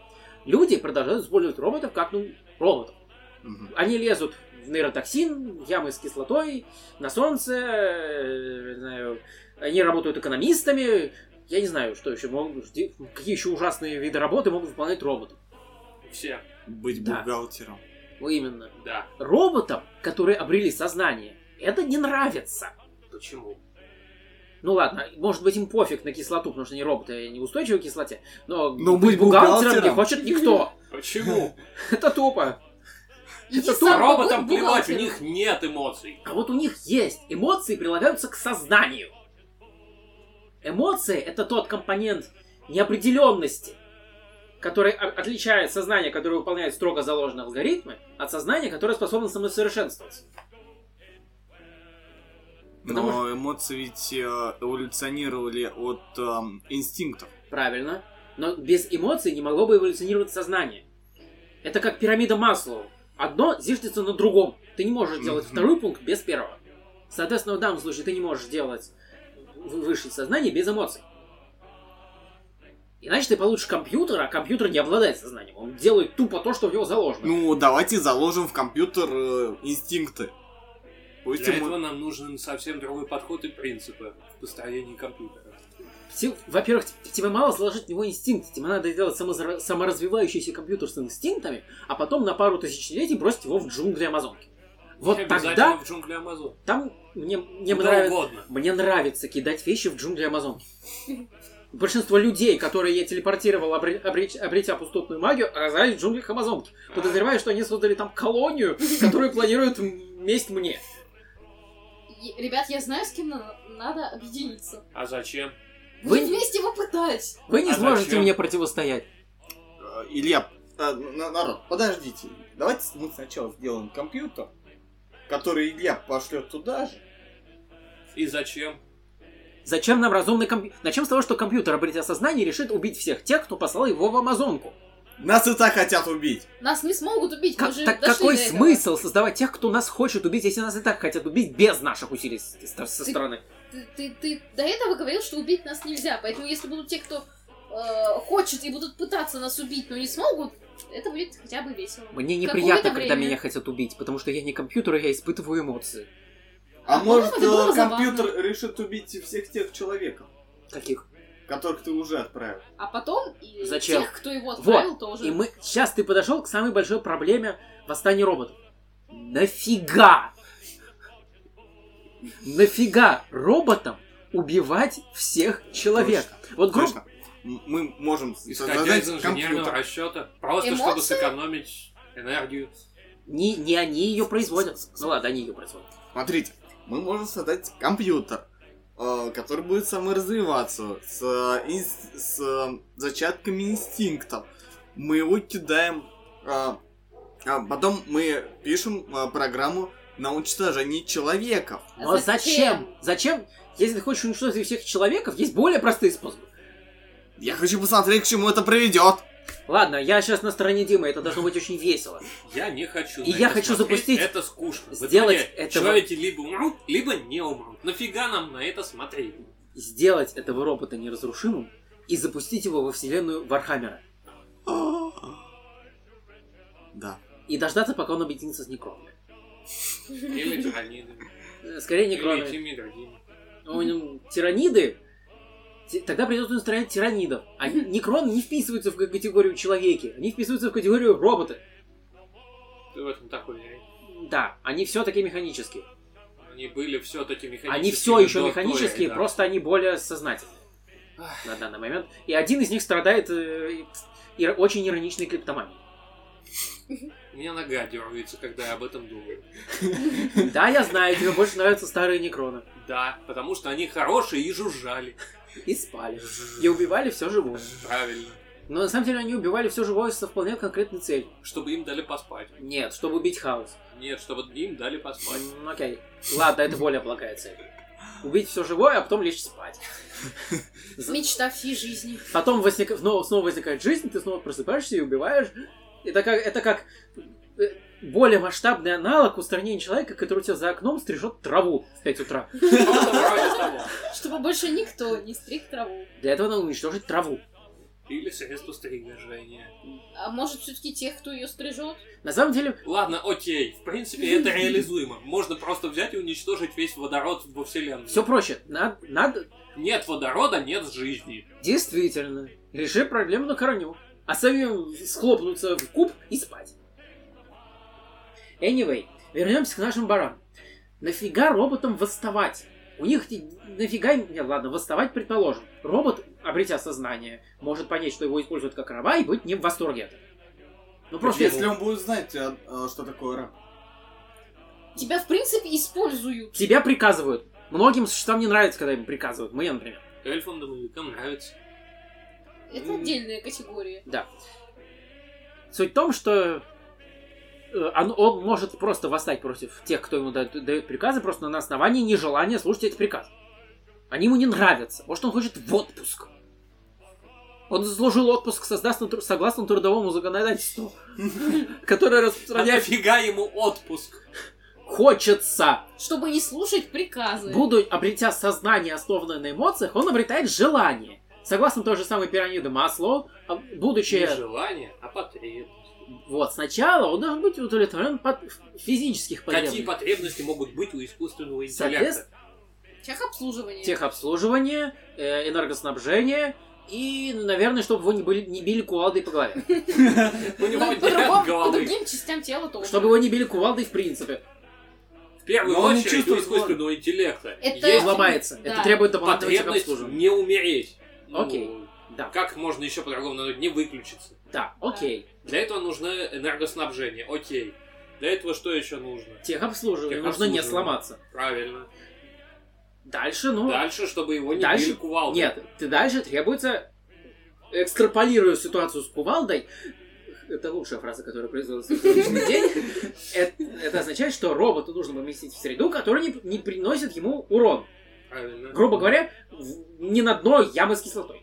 Люди продолжают использовать роботов как, ну, роботов. Мгм. Они лезут в нейротоксин, в ямы с кислотой, на солнце, э, не знаю, они работают экономистами. Я не знаю, что еще могут, какие еще ужасные виды работы могут выполнять роботы. Все. Быть Да. бухгалтером. Ну, именно. Да. Роботам, которые обрели сознание, это не нравится. Почему? Ну ладно, может быть им пофиг на кислоту, потому что они роботы неустойчивы к кислоте, но, Но быть быть бухгалтером не бухгалтером? хочет никто. Почему? Это тупо. Это сам Роботам плевать, у них нет эмоций. А вот у них есть. Эмоции прилагаются к сознанию. Эмоции — это тот компонент неопределенности, который отличает сознание, которое выполняет строго заложенные алгоритмы, от сознания, которое способно самосовершенствоваться. Потому Но эмоции ведь э, эволюционировали от эм, инстинктов. Правильно. Но без эмоций не могло бы эволюционировать сознание. Это как пирамида Маслоу. Одно зиждется на другом. Ты не можешь делать Мгм. второй пункт без первого. Соответственно, в данном случае ты не можешь делать в- высшее сознание без эмоций. Иначе ты получишь компьютер, а компьютер не обладает сознанием. Он делает тупо то, что в него заложено. Ну, давайте заложим в компьютер э, инстинкты. Пусть Для ему- этого нам нужен совсем другой подход и принципы в построении компьютера. Те- Во-первых, тебе мало заложить в него инстинкт. Тебе надо сделать самозра- саморазвивающийся компьютер с инстинктами, а потом на пару тысячелетий бросить его в джунгли Амазонки. Вот обязательно тогда в джунгли Амазон. там мне, мне, Куда нравится, угодно. мне нравится кидать вещи в джунгли Амазонки. Большинство людей, которые я телепортировал, обре- обреч- обретя пустотную магию, оказались в джунглях Амазонки. Подозреваю, что они создали там колонию, которую планируют месть мне. Ребят, я знаю, с кем на- надо объединиться. А зачем? Вы- Будем вместе его пытать. Вы не А сможете зачем? мне противостоять. Э, Илья, э, на- народ, подождите. Давайте мы сначала сделаем компьютер, который Илья пошлет туда же. И зачем? Зачем нам разумный компьютер? Начнем с того, что компьютер, обретя сознание, решит убить всех тех, кто послал его в Амазонку. Нас и так хотят убить. Нас не смогут убить, мы Как- же так дошли какой до этого. смысл создавать тех, кто нас хочет убить, если нас и так хотят убить без наших усилий с- с- со Ты- стороны? Ты, ты, ты до этого говорил, что убить нас нельзя, поэтому если будут те, кто э, хочет и будут пытаться нас убить, но не смогут, это будет хотя бы весело. Мне неприятно, когда меня хотят убить, потому что я не компьютер, я испытываю эмоции. А, А может, э, забавно. компьютер решит убить всех тех человеков, Каких? Которых ты уже отправил. А потом и Зачем? тех, кто его отправил, тоже. И мы сейчас ты подошел к самой большой проблеме восстания роботов. Нафига? Нафига роботам убивать всех человек? Вот грубо. Точно. Мы можем Исходя создать из инженерного компьютер. расчета, просто чтобы Эмоции? сэкономить энергию. Не, не они ее производят. Ну ладно, они ее производят. Смотрите, мы можем создать компьютер, который будет саморазвиваться с, э, инс- с э, зачатками инстинктов. Мы его кидаем, э, а потом мы пишем э, программу на уничтожение человеков. А Но зачем? Зачем? Если ты хочешь уничтожить всех человеков, есть более простые способы. Я хочу посмотреть, к чему это приведет. Ладно, я сейчас на стороне Димы, это должно быть очень весело. Я не хочу. И на я это хочу смотреть, запустить- Это скучно. Сделать этого- Человеки либо умрут, либо не умрут. Нафига нам на это смотреть? Сделать этого робота неразрушимым и запустить его во вселенную Вархаммера. Да. И дождаться, пока он объединится с Некронами. Или тираниды. Скорее Или Некронами. теми другими. Тираниды, тогда придется устранять тиранидов. А Некроны не вписываются в категорию человеки, они вписываются в категорию роботы. Ты в этом так уверен? Да, они все-таки механические. Они были все-таки механические. Они все еще механические, да. просто они более сознательные на данный момент. И один из них страдает э, ир- очень ироничной клептоманией. У меня нога дергается, когда я об этом думаю. Да, я знаю, тебе больше нравятся старые некроны. Да, потому что они хорошие и жужжали. И спали. И убивали все живое. Правильно. Но на самом деле они убивали все живое со вполне конкретной целью. Чтобы им дали поспать. Нет, чтобы убить хаос. Нет, чтобы им дали поспать. М, Окей. Ладно, это более благая цель. Убить все живое, а потом лечь спать. Мечта всей жизни. Потом возник... снова, снова возникает жизнь, ты снова просыпаешься и убиваешь. Это как, это как э, более масштабный аналог устранения человека, который у тебя за окном стрижет траву в 5 утра. Чтобы больше никто не стриг траву. Для этого надо уничтожить траву. Или средство стригожения. А может, все-таки тех, кто ее стрижет? На самом деле, Ладно, окей. В принципе, это реализуемо. Можно просто взять и уничтожить весь водород во Вселенной. все проще. Надо, надо Нет водорода, нет жизни. действительно реши проблему на корню. А самим схлопнуться в куб и спать. Anyway, вернемся к нашим баранам. Нафига роботам восставать? У них нафига им... Нет, ладно, восставать предположим. Робот, обретя сознание, может понять, что его используют как раба и быть не в восторге от этого. Ну просто Если он будет знать, а, а, что такое раб. Тебя, в принципе, используют. тебя приказывают. Многим существам не нравится, когда им приказывают. Мне, например. Эльфам домовикам нравится. Это отдельная категория. Да. Суть в том, что он, он может просто восстать против тех, кто ему дает, дает приказы, просто на основании нежелания слушать эти приказы. Они ему не нравятся. Может, он хочет в отпуск. Он заслужил отпуск согласно, тру- согласно трудовому законодательству, которое распространяет... нафига ему отпуск? Хочется. Чтобы не слушать приказы. Буду, обретя сознание, основанное на эмоциях, он обретает желание. Согласно той же самой пирамиде Маслоу, а, будучи... Не желание, а потребность. Вот, сначала он должен быть удовлетворен под физических Какие потребностей. потребности могут быть у искусственного интеллекта? Соответственно, Техобслуживание. техобслуживание, э, энергоснабжение и, наверное, чтобы его не, были, не били кувалдой по голове. У него Ну, нет другим- по головы. другим частям тела тоже. Чтобы его не били кувалдой в принципе. В первую Но он не очередь у чувствует искусственного интеллекта Это- есть Ломается. Да. Это требует дополнительного потребность техобслуживания. не умереть. Ну, Окей. Да, Как можно еще по-другому назвать? Не выключиться. Да, окей. Для этого нужно энергоснабжение. Окей. Для этого что еще нужно? Техобслуживание. Нужно не сломаться. Правильно. Дальше, ну... Дальше, чтобы его не Дальше- били кувалдой. Нет, ты дальше требуется, экстраполируя ситуацию с кувалдой, это лучшая фраза, которая произвелась в сегодняшний день. Это, это означает, что роботу нужно поместить в среду, которая не, не приносит ему урон. Правильно. Грубо говоря, в- не на дно ямы с кислотой.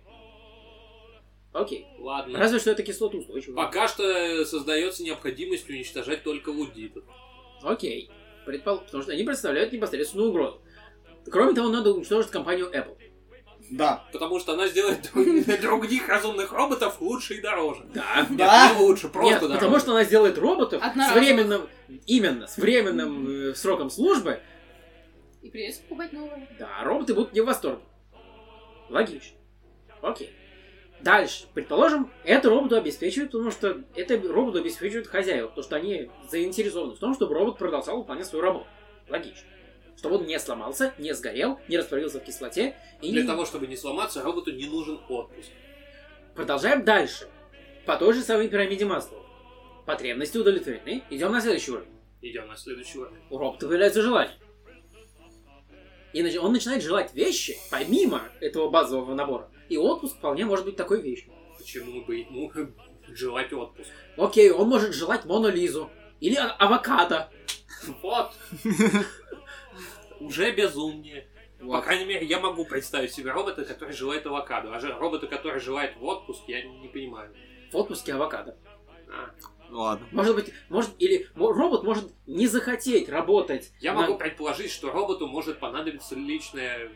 Окей. Ладно. Разве что это кислота устойчивая. Пока что создается необходимость уничтожать только лудитов. Окей. Предпол... Потому что они представляют непосредственную угрозу. Кроме того, надо уничтожить компанию Apple. Да. Потому что она сделает друг- других разумных роботов лучше и дороже. Да. Нет, Да. не лучше, просто Нет, дороже. потому что она сделает роботов с временным... Именно, с временным э, сроком службы. И придется покупать новое. Да, роботы будут не в восторге. Логично. Окей. Дальше. Предположим, это роботу обеспечивает, потому что это роботу обеспечивает хозяева, потому что они заинтересованы в том, чтобы робот продолжал выполнять свою работу. Логично. Чтобы он не сломался, не сгорел, не растворился в кислоте. И Для того, чтобы не сломаться, роботу не нужен отпуск. Продолжаем дальше. По той же самой пирамиде Маслоу. Потребности удовлетворены. Идем на следующий уровень. Идем на следующий уровень. У робота появляется желание. И он начинает желать вещи, помимо этого базового набора. И отпуск вполне может быть такой вещью. Почему бы ему желать отпуск? Окей, он может желать Мону Лизу. Или а- авокадо. Вот. Уже безумнее. По Вот. крайней мере, я могу представить себе робота, который желает авокадо. А же робота, который желает в отпуск, я не понимаю. В отпуске авокадо. А. Ладно. Может быть, может, или робот может не захотеть работать Я на могу предположить, что роботу может понадобиться личное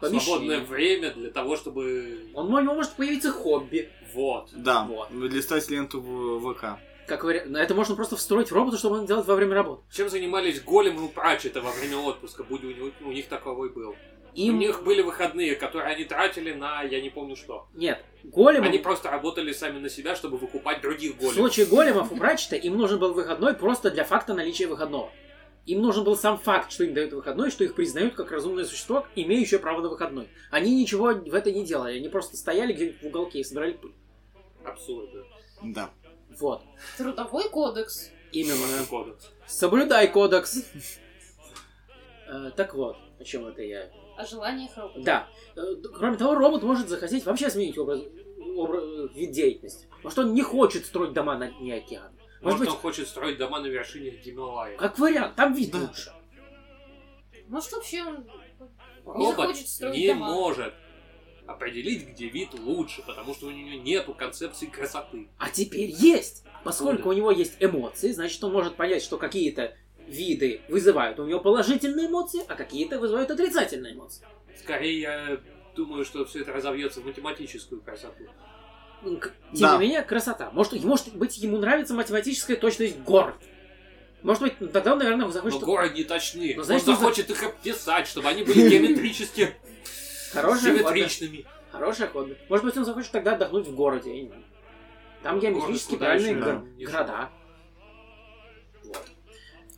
помещении. свободное время для того, чтобы... Он, у него может появиться хобби. Вот. Да. Вот. Листать ленту в ВК. Как вари- но это можно просто встроить в робота, чтобы он делал во время работы. Чем занимались Голем и Прачета во время отпуска, будь у, них- у них таковой был. Им... У них были выходные, которые они тратили на я не помню что. Нет, големам... Они просто работали сами на себя, чтобы выкупать других В големов. случае големов у Пратчета им нужен был выходной просто для факта наличия выходного. Им нужен был сам факт, что им дают выходной, что их признают как разумное существо, имеющее право на выходной. Они ничего в это не делали, они просто стояли где-нибудь в уголке и собирали пыль. Абсурдно. Да. Вот. Трудовой кодекс. Именно. Кодекс. Соблюдай кодекс. Э, Так вот, о чем это я? О желаниях робота. Да. Э, Кроме того, робот может захотеть вообще сменить образ, обра- вид деятельности. Может, он не хочет строить дома на дне океана. Может Может, быть, он хочет строить дома на вершине Гималая. как вариант, там вид Да. лучше. Может, вообще он не Робот захочет строить не дома. может определить, где вид лучше, потому что у него нету концепции красоты. А теперь есть! Поскольку Откуда? у него есть эмоции, значит, он может понять, что какие-то виды вызывают у него положительные эмоции, а какие-то вызывают отрицательные эмоции. Скорее, я думаю, что все это разовьется в математическую красоту. Ну, Тем Да. не менее, красота. Может, может быть, ему нравится математическая точность гор. Может быть, ну, тогда он, наверное, захочет... Но горы не точны. Ну, Он значит, нужно- захочет их описать, чтобы они были геометрически Хорошее хобби. симметричными. Хорошее хобби. Может быть, он захочет тогда отдохнуть в городе. Там геометрически куда правильные города.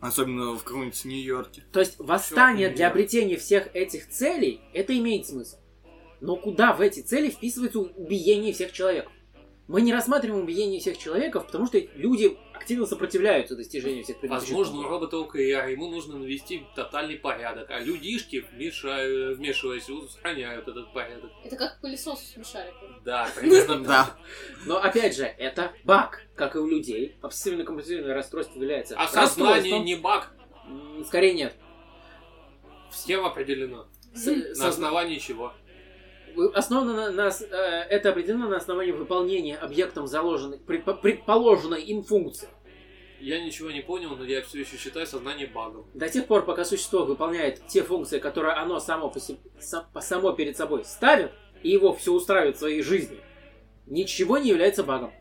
Особенно в каком-нибудь Нью-Йорке. То есть восстание для обретения всех этих целей, это имеет смысл. Но куда в эти цели вписывается убиение всех человеков? Мы не рассматриваем убиение всех человеков, потому что люди активно сопротивляются достижению всех предыдущих Возможно, у робота ОКР ему нужно навести тотальный порядок, а людишки, вмеша- вмешиваясь, устраняют этот порядок. Это как пылесос смешариком. Да, примерно Да. Но опять же, это баг, как и у людей. Обсессивно-компульсивное расстройство является Осознание расстройством. не баг. Скорее нет. Всем определено. С- На основании чего? Основано на, на э, это определено на основании выполнения объектом заложенной, предпо- предположенной им функции. Я ничего не понял, но я все еще считаю сознание багом. До тех пор, пока существо выполняет те функции, которые оно само, по се- са- по- само перед собой ставит, и его все устраивает в своей жизни, ничего не является багом.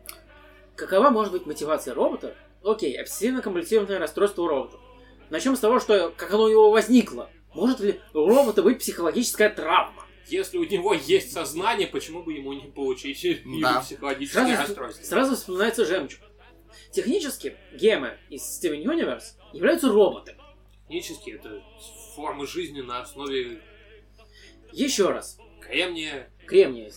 Какова может быть мотивация робота? Окей, обсессивно-компульсивное расстройство у робота. Начнем с того, что как оно у него возникло. Может ли у робота быть психологическая травма? Если у него есть сознание, почему бы ему не получить Да. психологическое Сразу, расстройство? сразу вспоминается жемчуг. Технически гемы из Steven Universe являются роботами. Технически это формы жизни на основе Еще раз, кремния. кремния.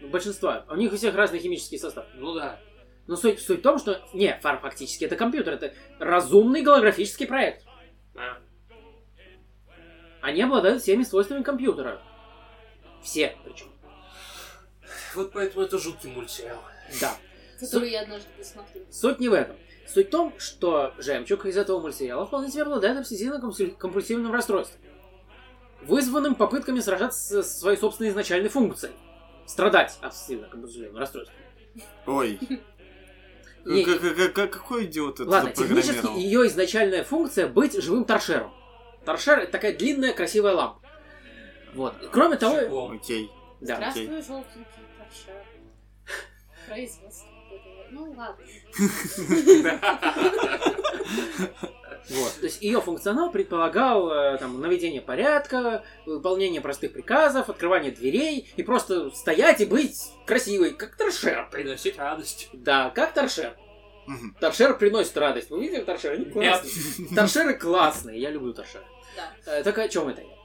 Ну, Большинство. У них у всех разный химический состав. Ну да. Но суть, суть в том, что... Не, фар фактически это компьютер, это разумный голографический проект. да. Они обладают всеми свойствами компьютера. Все, причем. Вот поэтому это жуткий мультсериал. Да. Который я однажды посмотрела. Суть не в этом. Суть в том, что Жемчуг из этого мультсериала вполне себе обладает обсессивно-компульсивным расстройством, вызванным попытками сражаться со своей собственной изначальной функцией. Страдать обсессивно-компульсивным расстройством. Ой. Не- К- к- к- Какой идиот это Ладно, технически ее изначальная функция быть живым торшером. Торшер это такая длинная красивая лампа. Вот. И Кроме того? Окей. да. Здравствуй, желтенький торшер. Производство. Ну ладно. Вот. То есть ее функционал предполагал э, там, наведение порядка, выполнение простых приказов, открывание дверей и просто стоять и быть красивой, как торшер. Приносить радость. Да, как торшер. Торшер приносит радость. Вы видели торшер? Они классные. Торшеры классные, я люблю торшер. Да. Э, Так о чем это я?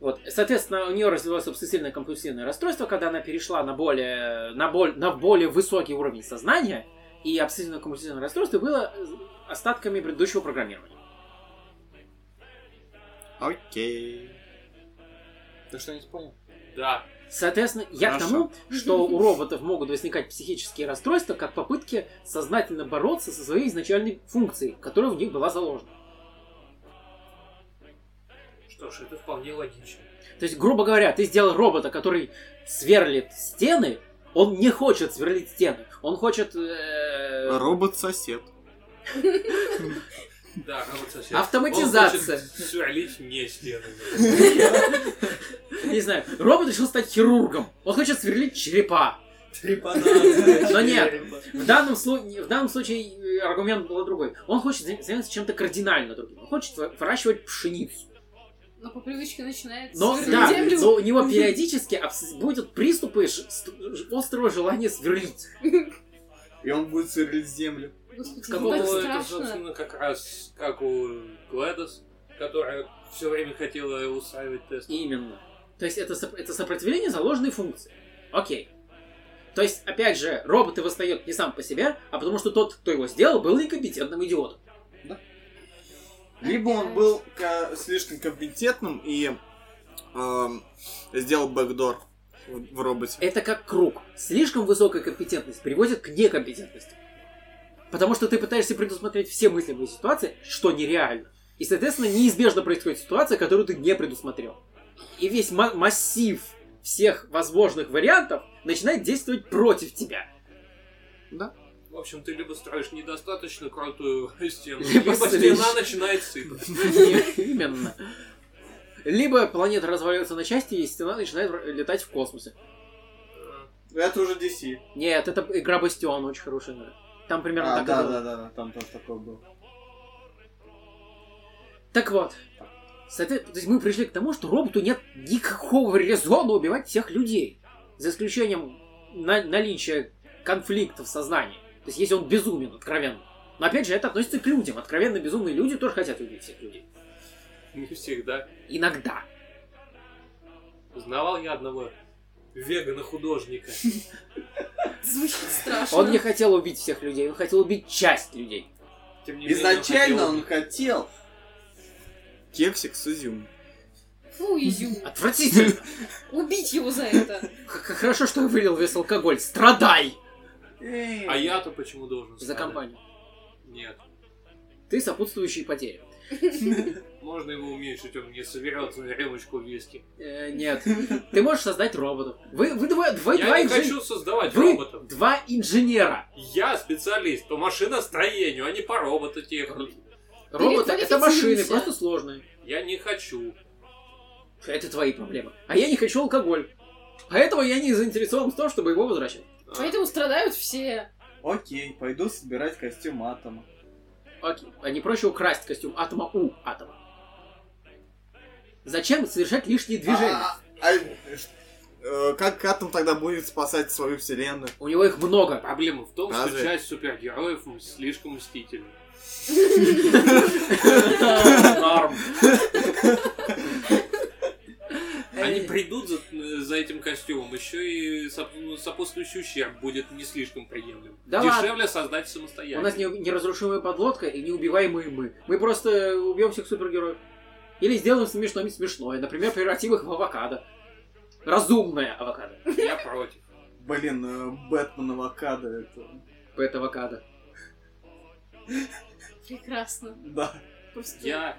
Вот, соответственно, у нее развилось обсессивное компульсивное расстройство, когда она перешла на более, на, боль, на более высокий уровень сознания, и обсессивное компульсивное расстройство было остатками предыдущего программирования. Окей. Ты что, не понял? Да. Соответственно, я к Хорошо. тому, что у роботов могут возникать психические расстройства, как попытки сознательно бороться со своей изначальной функцией, которая в них была заложена. Что ж, это вполне логично. То есть, грубо говоря, ты сделал робота, который сверлит стены, он не хочет сверлить стены, он хочет... э, Робот-сосед. Да, робот сосед. Автоматизация. Сверлить мне стены. Не знаю, робот решил стать хирургом, он хочет сверлить черепа. Но нет. В данном, слу- в данном случае аргумент был другой. Он хочет за- заняться чем-то кардинально другим. Он хочет вы- выращивать пшеницу. Но по привычке начинает Но, да, землю. но у него периодически будут приступы острого желания сверлить. И он будет сверлить землю. Господи, ну какого Ну, это, собственно, как раз как у Глэдос, которая все время хотела устраивать тест. Именно. То есть это, это сопротивление заложенной функции. Окей. То есть, опять же, робот и восстает не сам по себе, а потому что тот, кто его сделал, был некомпетентным идиотом. Либо он был слишком компетентным и эм, сделал бэкдор в, в роботе. Это как круг. Слишком высокая компетентность приводит к некомпетентности. Потому что ты пытаешься предусмотреть все мыслимые ситуации, что нереально. И, соответственно, неизбежно происходит ситуация, которую ты не предусмотрел. И весь ма- массив всех возможных вариантов начинает действовать против тебя. В общем, ты либо строишь недостаточно крутую стену, Либо стена начинает сыпать. Именно. Либо планета разваливается на части, и стена начинает летать в космосе. Это уже DC. Нет, это игра Бастион, очень хорошая игра. Там примерно А, так и да, было. да, да, да, там тоже такое было. Так вот. Соответ- То есть мы пришли к тому, что роботу нет никакого резона убивать всех людей. За исключением на- наличия конфликта в сознании. То есть если он безумен, откровенно. Но опять же, это относится к людям. Откровенно безумные люди тоже хотят убить всех людей. Не всегда. Иногда. Знавал я одного вегана-художника. Звучит страшно. Он не хотел убить всех людей, он хотел убить часть людей. Тем не менее, Изначально хотел он хотел кексик с изюмом. Фу, изюм. Отвратительно. Убить его за это. Хорошо, что я вылил весь алкоголь. Страдай! А я-то почему должен За компанию. Нет. Ты сопутствующий потере. Можно его уменьшить, он не соберет рюмочку виски. Э, нет. Ты можешь создать роботов. Вы, вы, два, вы я два не инжен- хочу создавать Вы роботов. два инженера. Я специалист по машиностроению, а не по робототехнике. Роботы это машины, просто сложные. Я не хочу. Это твои проблемы. А я не хочу алкоголь. Поэтому я не заинтересован в том, чтобы его возвращать. А, Поэтому страдают все. Окей, пойду собирать костюм атома. Окей. А не проще украсть костюм атома у атома. Зачем совершать лишние движения? А, а, э, как атом тогда будет спасать свою вселенную? У него их много. Проблема в том, Разве? что часть супергероев слишком мстительны. Норм. Они придут за, за этим костюмом, еще и соп- ну, сопутствующий ущерб будет не слишком приемлем. Да Дешевле создать У самостоятельно. нас не- неразрушимая подлодка и неубиваемые мы. Мы просто убьем всех супергероев. Или сделаем смешное смешное. Например, превратим их в авокадо. Разумное авокадо. Я против. Блин, э, Бэтмен авокадо это... Пэт авокадо. Прекрасно. Да. Я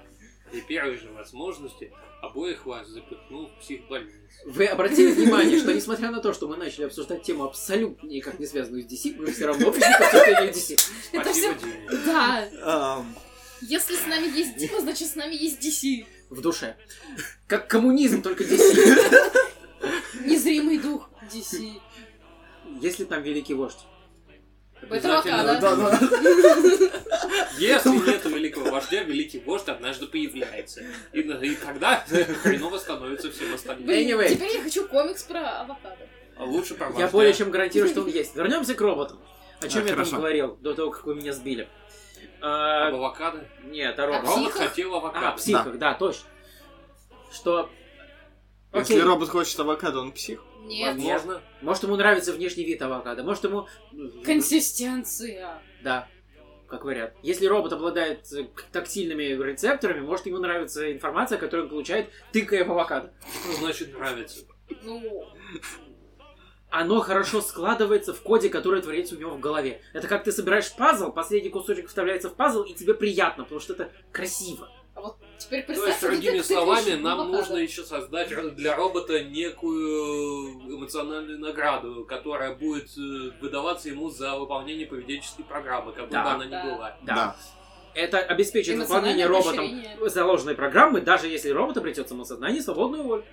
при первой же возможности обоих вас запихнул в психбольницу. Вы обратили внимание, что несмотря на то, что мы начали обсуждать тему абсолютно никак не связанную с DC, мы все равно пришли к обсуждению DC. Это Диме. Да. Если с нами есть Дима, значит с нами есть DC. В душе. Как коммунизм, только DC. Незримый дух DC. Если там великий вождь. Обязательно. Да, да. Если нет великого вождя, великий вождь однажды появляется. И, и тогда хреново становится всем остальным. Блин, Anyway. теперь я хочу комикс про авокадо. А лучше про Я вождя. более чем гарантирую, что он есть. Вернемся к роботам. О чем А, я там хорошо. говорил до того, как вы меня сбили? Об А, авокадо. Нет, о А роботах. Робот хотел А, авокадо. психах, да, точно. Что... Если Окей, робот хочет авокадо, он псих. Нет. Возможно. может ему нравится внешний вид авокадо, может ему... Консистенция. Да, как вариант. Если робот обладает э, тактильными рецепторами, может ему нравится информация, которую он получает, тыкая в авокадо. Что значит нравится? Ну, Оно хорошо складывается в коде, который творится у него в голове. Это как ты собираешь пазл, последний кусочек вставляется в пазл, и тебе приятно, потому что это красиво. Теперь То есть, другими словами, нам нужно еще создать для робота некую эмоциональную награду, которая будет э, выдаваться ему за выполнение поведенческой программы, как бы Да. она ни Да. была. Да. Это обеспечит выполнение роботом заложенной программы, даже если робот обретет самосознание и свободную волю.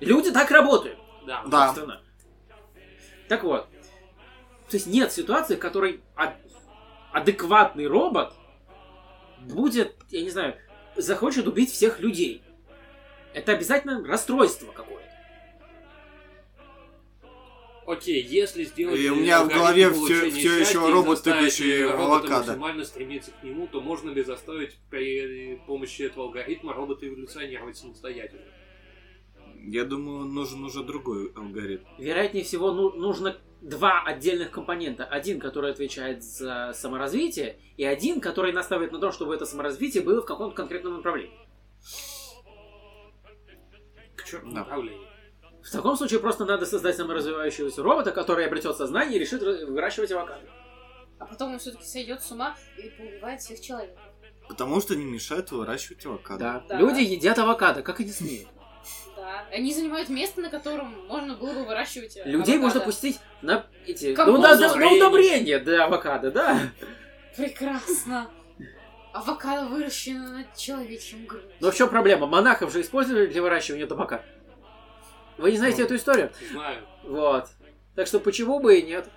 Люди так работают. Да. Да. собственно. Так вот. То есть нет ситуации, в которой адекватный робот будет, я не знаю, захочет убить всех людей. Это обязательно расстройство какое-то. Окей, если сделать... И у э, меня в голове ещё счастья и робот, тыкающий э, авокадо. максимально стремиться к нему, то можно ли заставить при помощи этого алгоритма робота эволюционировать самостоятельно? Я думаю, нужен уже другой алгоритм. Вероятнее всего, ну- нужно два отдельных компонента. Один, который отвечает за саморазвитие, и один, который наставит на то, чтобы это саморазвитие было в каком-то конкретном направлении. К черту Да. направлению. В таком случае просто надо создать саморазвивающегося робота, который обретет сознание и решит ра- выращивать авокадо. А потом он все-таки сойдет с ума и поубивает всех человек. Потому что не мешает выращивать авокадо. Да. Да. Люди едят авокадо, как они смеют. Да. Они занимают место, на котором можно было бы выращивать э, Людей авокадо. можно пустить на эти ну, на, на- на удобрение. для авокадо, да. Прекрасно. Авокадо выращено на человечьем груди. Но в чем проблема? Монахов же использовали для выращивания табака. Вы не знаете Ну. эту историю? Знаю. Вот. Так что почему бы и нет?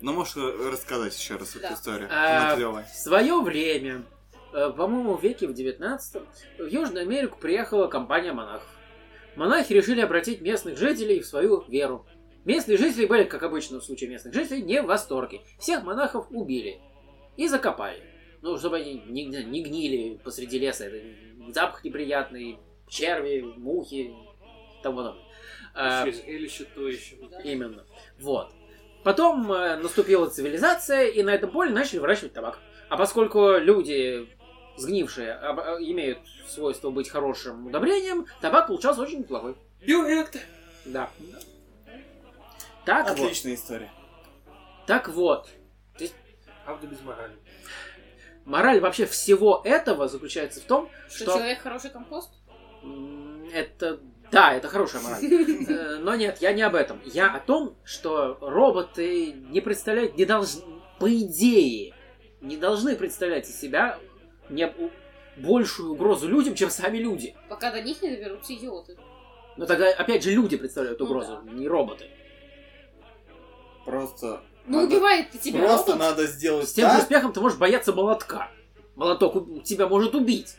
Ну, можешь э, рассказать еще раз Да. эту историю? А. В свое время, по-моему, в веке в 19 в Южную Америку приехала компания монахов. Монахи решили обратить местных жителей в свою веру. Местные жители были, как обычно в случае местных жителей, не в восторге. Всех монахов убили и закопали. Ну, чтобы они не, не- гнили посреди леса. Это запах неприятный, черви, мухи тому подобное. А, Вообще, зрелище то еще. Именно. Вот. Потом э, наступила цивилизация, и на этом поле начали выращивать табак. А поскольку люди сгнившие э, имеют свойство быть хорошим удобрением, табак получался очень неплохой. Биореактор. Да. Так вот. Отличная история. Так вот. Правда без морали. Мораль вообще всего этого заключается в том, Что, что... человек хороший компост? Это... Да, это хорошая мораль. Э, Но нет, я не об этом. Я о том, что роботы не представляют, не должны, по идее, не должны представлять из себя не, большую угрозу людям, чем сами люди. Пока до них не доберутся идиоты. Но тогда, опять же, люди представляют Ну угрозу, да. не роботы. Просто... Ну, надо- убивает ты тебя Просто робот. надо сделать С тем же так, успехом ты можешь бояться молотка. Молоток у- тебя может убить.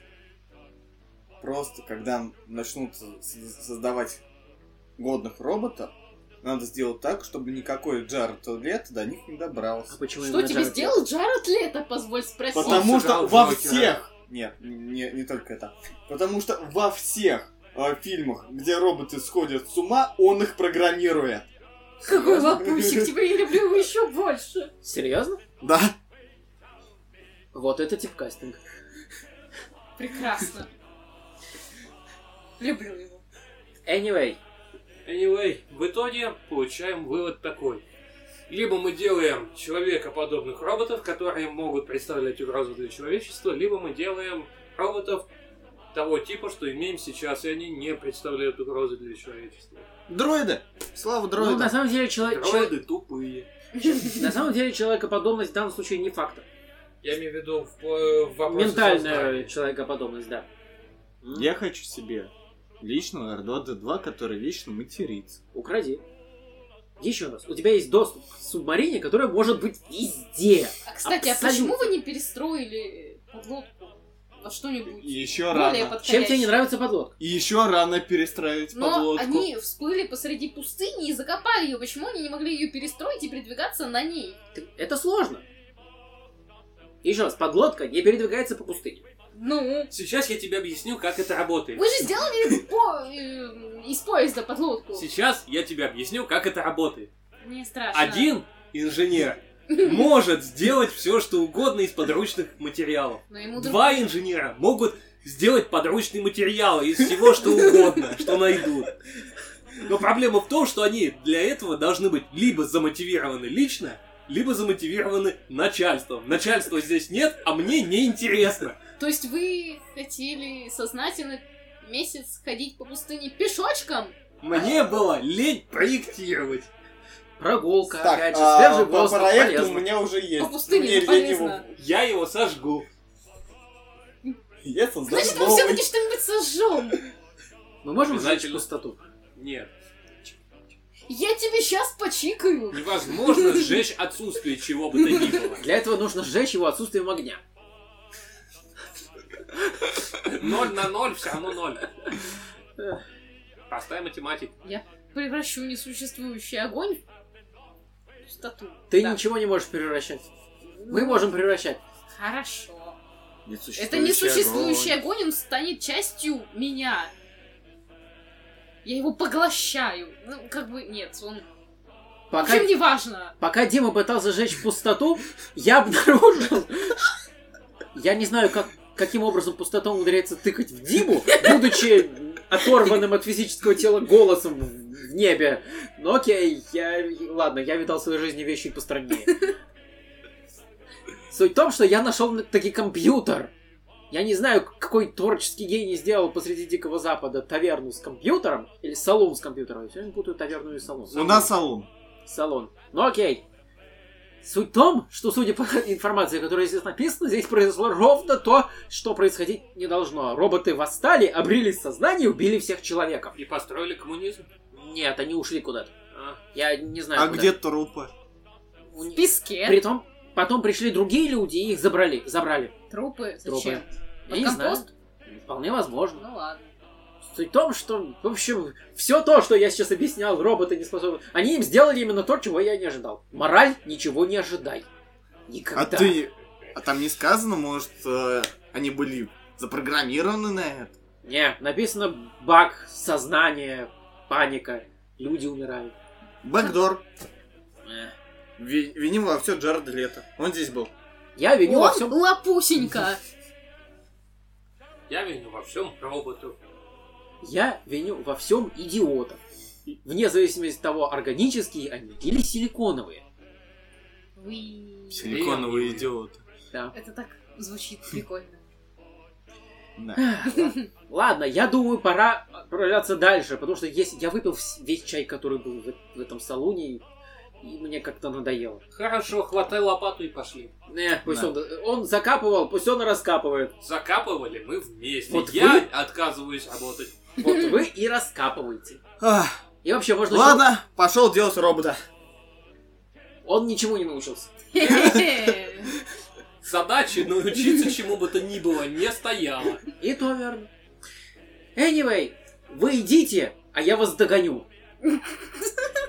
просто когда начнут создавать годных роботов, надо сделать так, чтобы никакой Джаред Лето до них не А добрался. почему Что тебе Джаред сделал Джаред Лето, позволь спросить? Потому что во Джокера. всех... Нет, не, не только это. Потому что во всех э, фильмах, где роботы сходят с ума, он их программирует. Какой лапусик, теперь я люблю его еще больше. Лето? Серьезно? Да. Вот это типкастинг. Прекрасно. Люблю его. Anyway, Anyway, в итоге получаем вывод такой. Либо мы делаем человекоподобных роботов, которые могут представлять угрозу для человечества, либо мы делаем роботов того типа, что имеем сейчас, и они не представляют угрозы для человечества. Дроиды! Слава Ну, дроидам! на самом деле, чело- чел- Дроиды тупые. на самом деле человекоподобность в данном случае не фактор. Я имею в виду в, э, в вопросе Ментальная сознания. человекоподобность, да. Я хочу себе личного R2-D2, который вечно матерится. Укради. Еще раз. У тебя есть доступ к субмарине, которая может быть везде. А, кстати, а Абсолютно. почему вы не перестроили подлодку во что-нибудь еще рано. Чем тебе не нравится подлодка? И еще рано перестраивать Но подлодку. они всплыли посреди пустыни и закопали ее. Почему они не могли ее перестроить и передвигаться на ней? Это сложно. Еще раз, подлодка не передвигается по пустыне. Ну, Сейчас я тебе объясню, как это работает. вы же сделали по- э, из поезда подлодку. Сейчас я тебе объясню, как это работает. Мне страшно. Один инженер может сделать все, что угодно из подручных материалов. Два инженера могут сделать подручные материалы из всего, что угодно, что найдут. Но проблема в том, что они для этого должны быть либо замотивированы лично, либо замотивированы начальством. Начальства здесь нет, а мне не интересно. То есть вы хотели сознательно месяц ходить по пустыне пешочком? Мне было лень проектировать. Прогулка, Так, опять же, а, свежий воздух, проекту полезно. у меня уже есть. По пустыне полезно. его- Я его сожгу. Я создам Значит, мы новый. все-таки что-нибудь сожжем. Мы можем сжечь пустоту? Нет. Я тебе сейчас почикаю. Невозможно сжечь отсутствие чего бы то ни было. Для этого нужно сжечь его отсутствием огня. Ноль на ноль все равно ноль. Простая математика. Превращу несуществующий огонь в пустоту. Ты Да. ничего не можешь превращать. Мы Ну, можем превращать. Хорошо. Несуществующий Это несуществующий огонь. огонь, он станет частью меня. Я его поглощаю. Ну, как бы, нет, он... В Пока, общем, не важно. пока Дима пытался сжечь пустоту, я обнаружил... Я не знаю, как, каким образом пустота умудряется тыкать в Диму, будучи оторванным от физического тела голосом в небе. Ну окей, я... Ладно, я видал в своей жизни вещи постраннее. Суть в том, что я нашел таки компьютер. Я не знаю, какой творческий гений сделал посреди Дикого Запада таверну с компьютером, или салон с компьютером. Я сегодня путаю таверну и салон. У нас салон. Салон. Ну окей. Суть в том, что, судя по информации, которая здесь написана, здесь произошло ровно то, что происходить не должно. Роботы восстали, обрели сознание и убили всех человеков. И построили коммунизм. Нет, они ушли куда-то. А, Я не знаю. А куда. где трупы? У В песке. Притом, потом пришли другие люди и их забрали. Забрали. Трупы. Трупы. Зачем? Я Под не знаю. компост? Вполне возможно. Ну ладно. Суть в том, что, в общем, все то, что я сейчас объяснял, роботы не способны. Они им сделали именно то, чего я не ожидал. Мораль, ничего не ожидай. Никогда. А ты... А там не сказано, может, э, они были запрограммированы на это? Не, написано баг, сознание, паника, люди умирают. Бэкдор. Э. Ви- Виним во все Джаред Лето. Он здесь был. Я виню во Он всем. лапусенька. я виню во всем роботов. Я виню во всем идиотов. Вне зависимости от того, органические они или силиконовые. Уи. Силиконовый Блин. идиот. Да. Это так звучит прикольно. Да. Ладно, я думаю, пора отправляться дальше, потому что если я выпил весь чай, который был в, в этом салоне, и, и мне как-то надоело. Хорошо, хватай лопату и пошли. Не, пусть Да. он, он закапывал, пусть он и раскапывает. Закапывали мы вместе. Вот я вы- отказываюсь работать. Вот вы и раскапываете. И вообще можно... Ладно, пошел делать робота. Он ничему не научился. Задачи научиться чему бы то ни было не стояла. И то верно. Anyway, вы идите, а я вас догоню.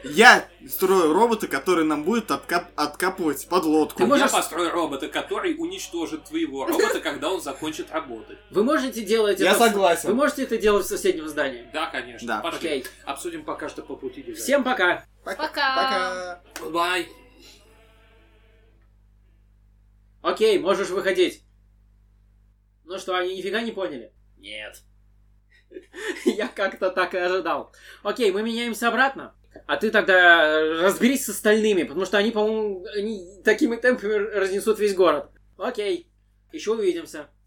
Я строю робота, который нам будет откап- откапывать подлодку. Ты можешь- Я построю робота, который уничтожит твоего робота, когда он закончит работать. Вы можете делать Я это... согласен. Вы можете это делать в соседнем здании. Да, конечно. Да. Пошли. Окей. Обсудим пока что по пути дизайна. Всем пока. Пока. Пока. Пока. Бай. Окей, можешь выходить. Ну что, они нифига не поняли? Нет. Я как-то так и ожидал. Окей, мы меняемся обратно. А ты тогда разберись с остальными, потому что они, по-моему, они такими темпами разнесут весь город. Окей, еще увидимся.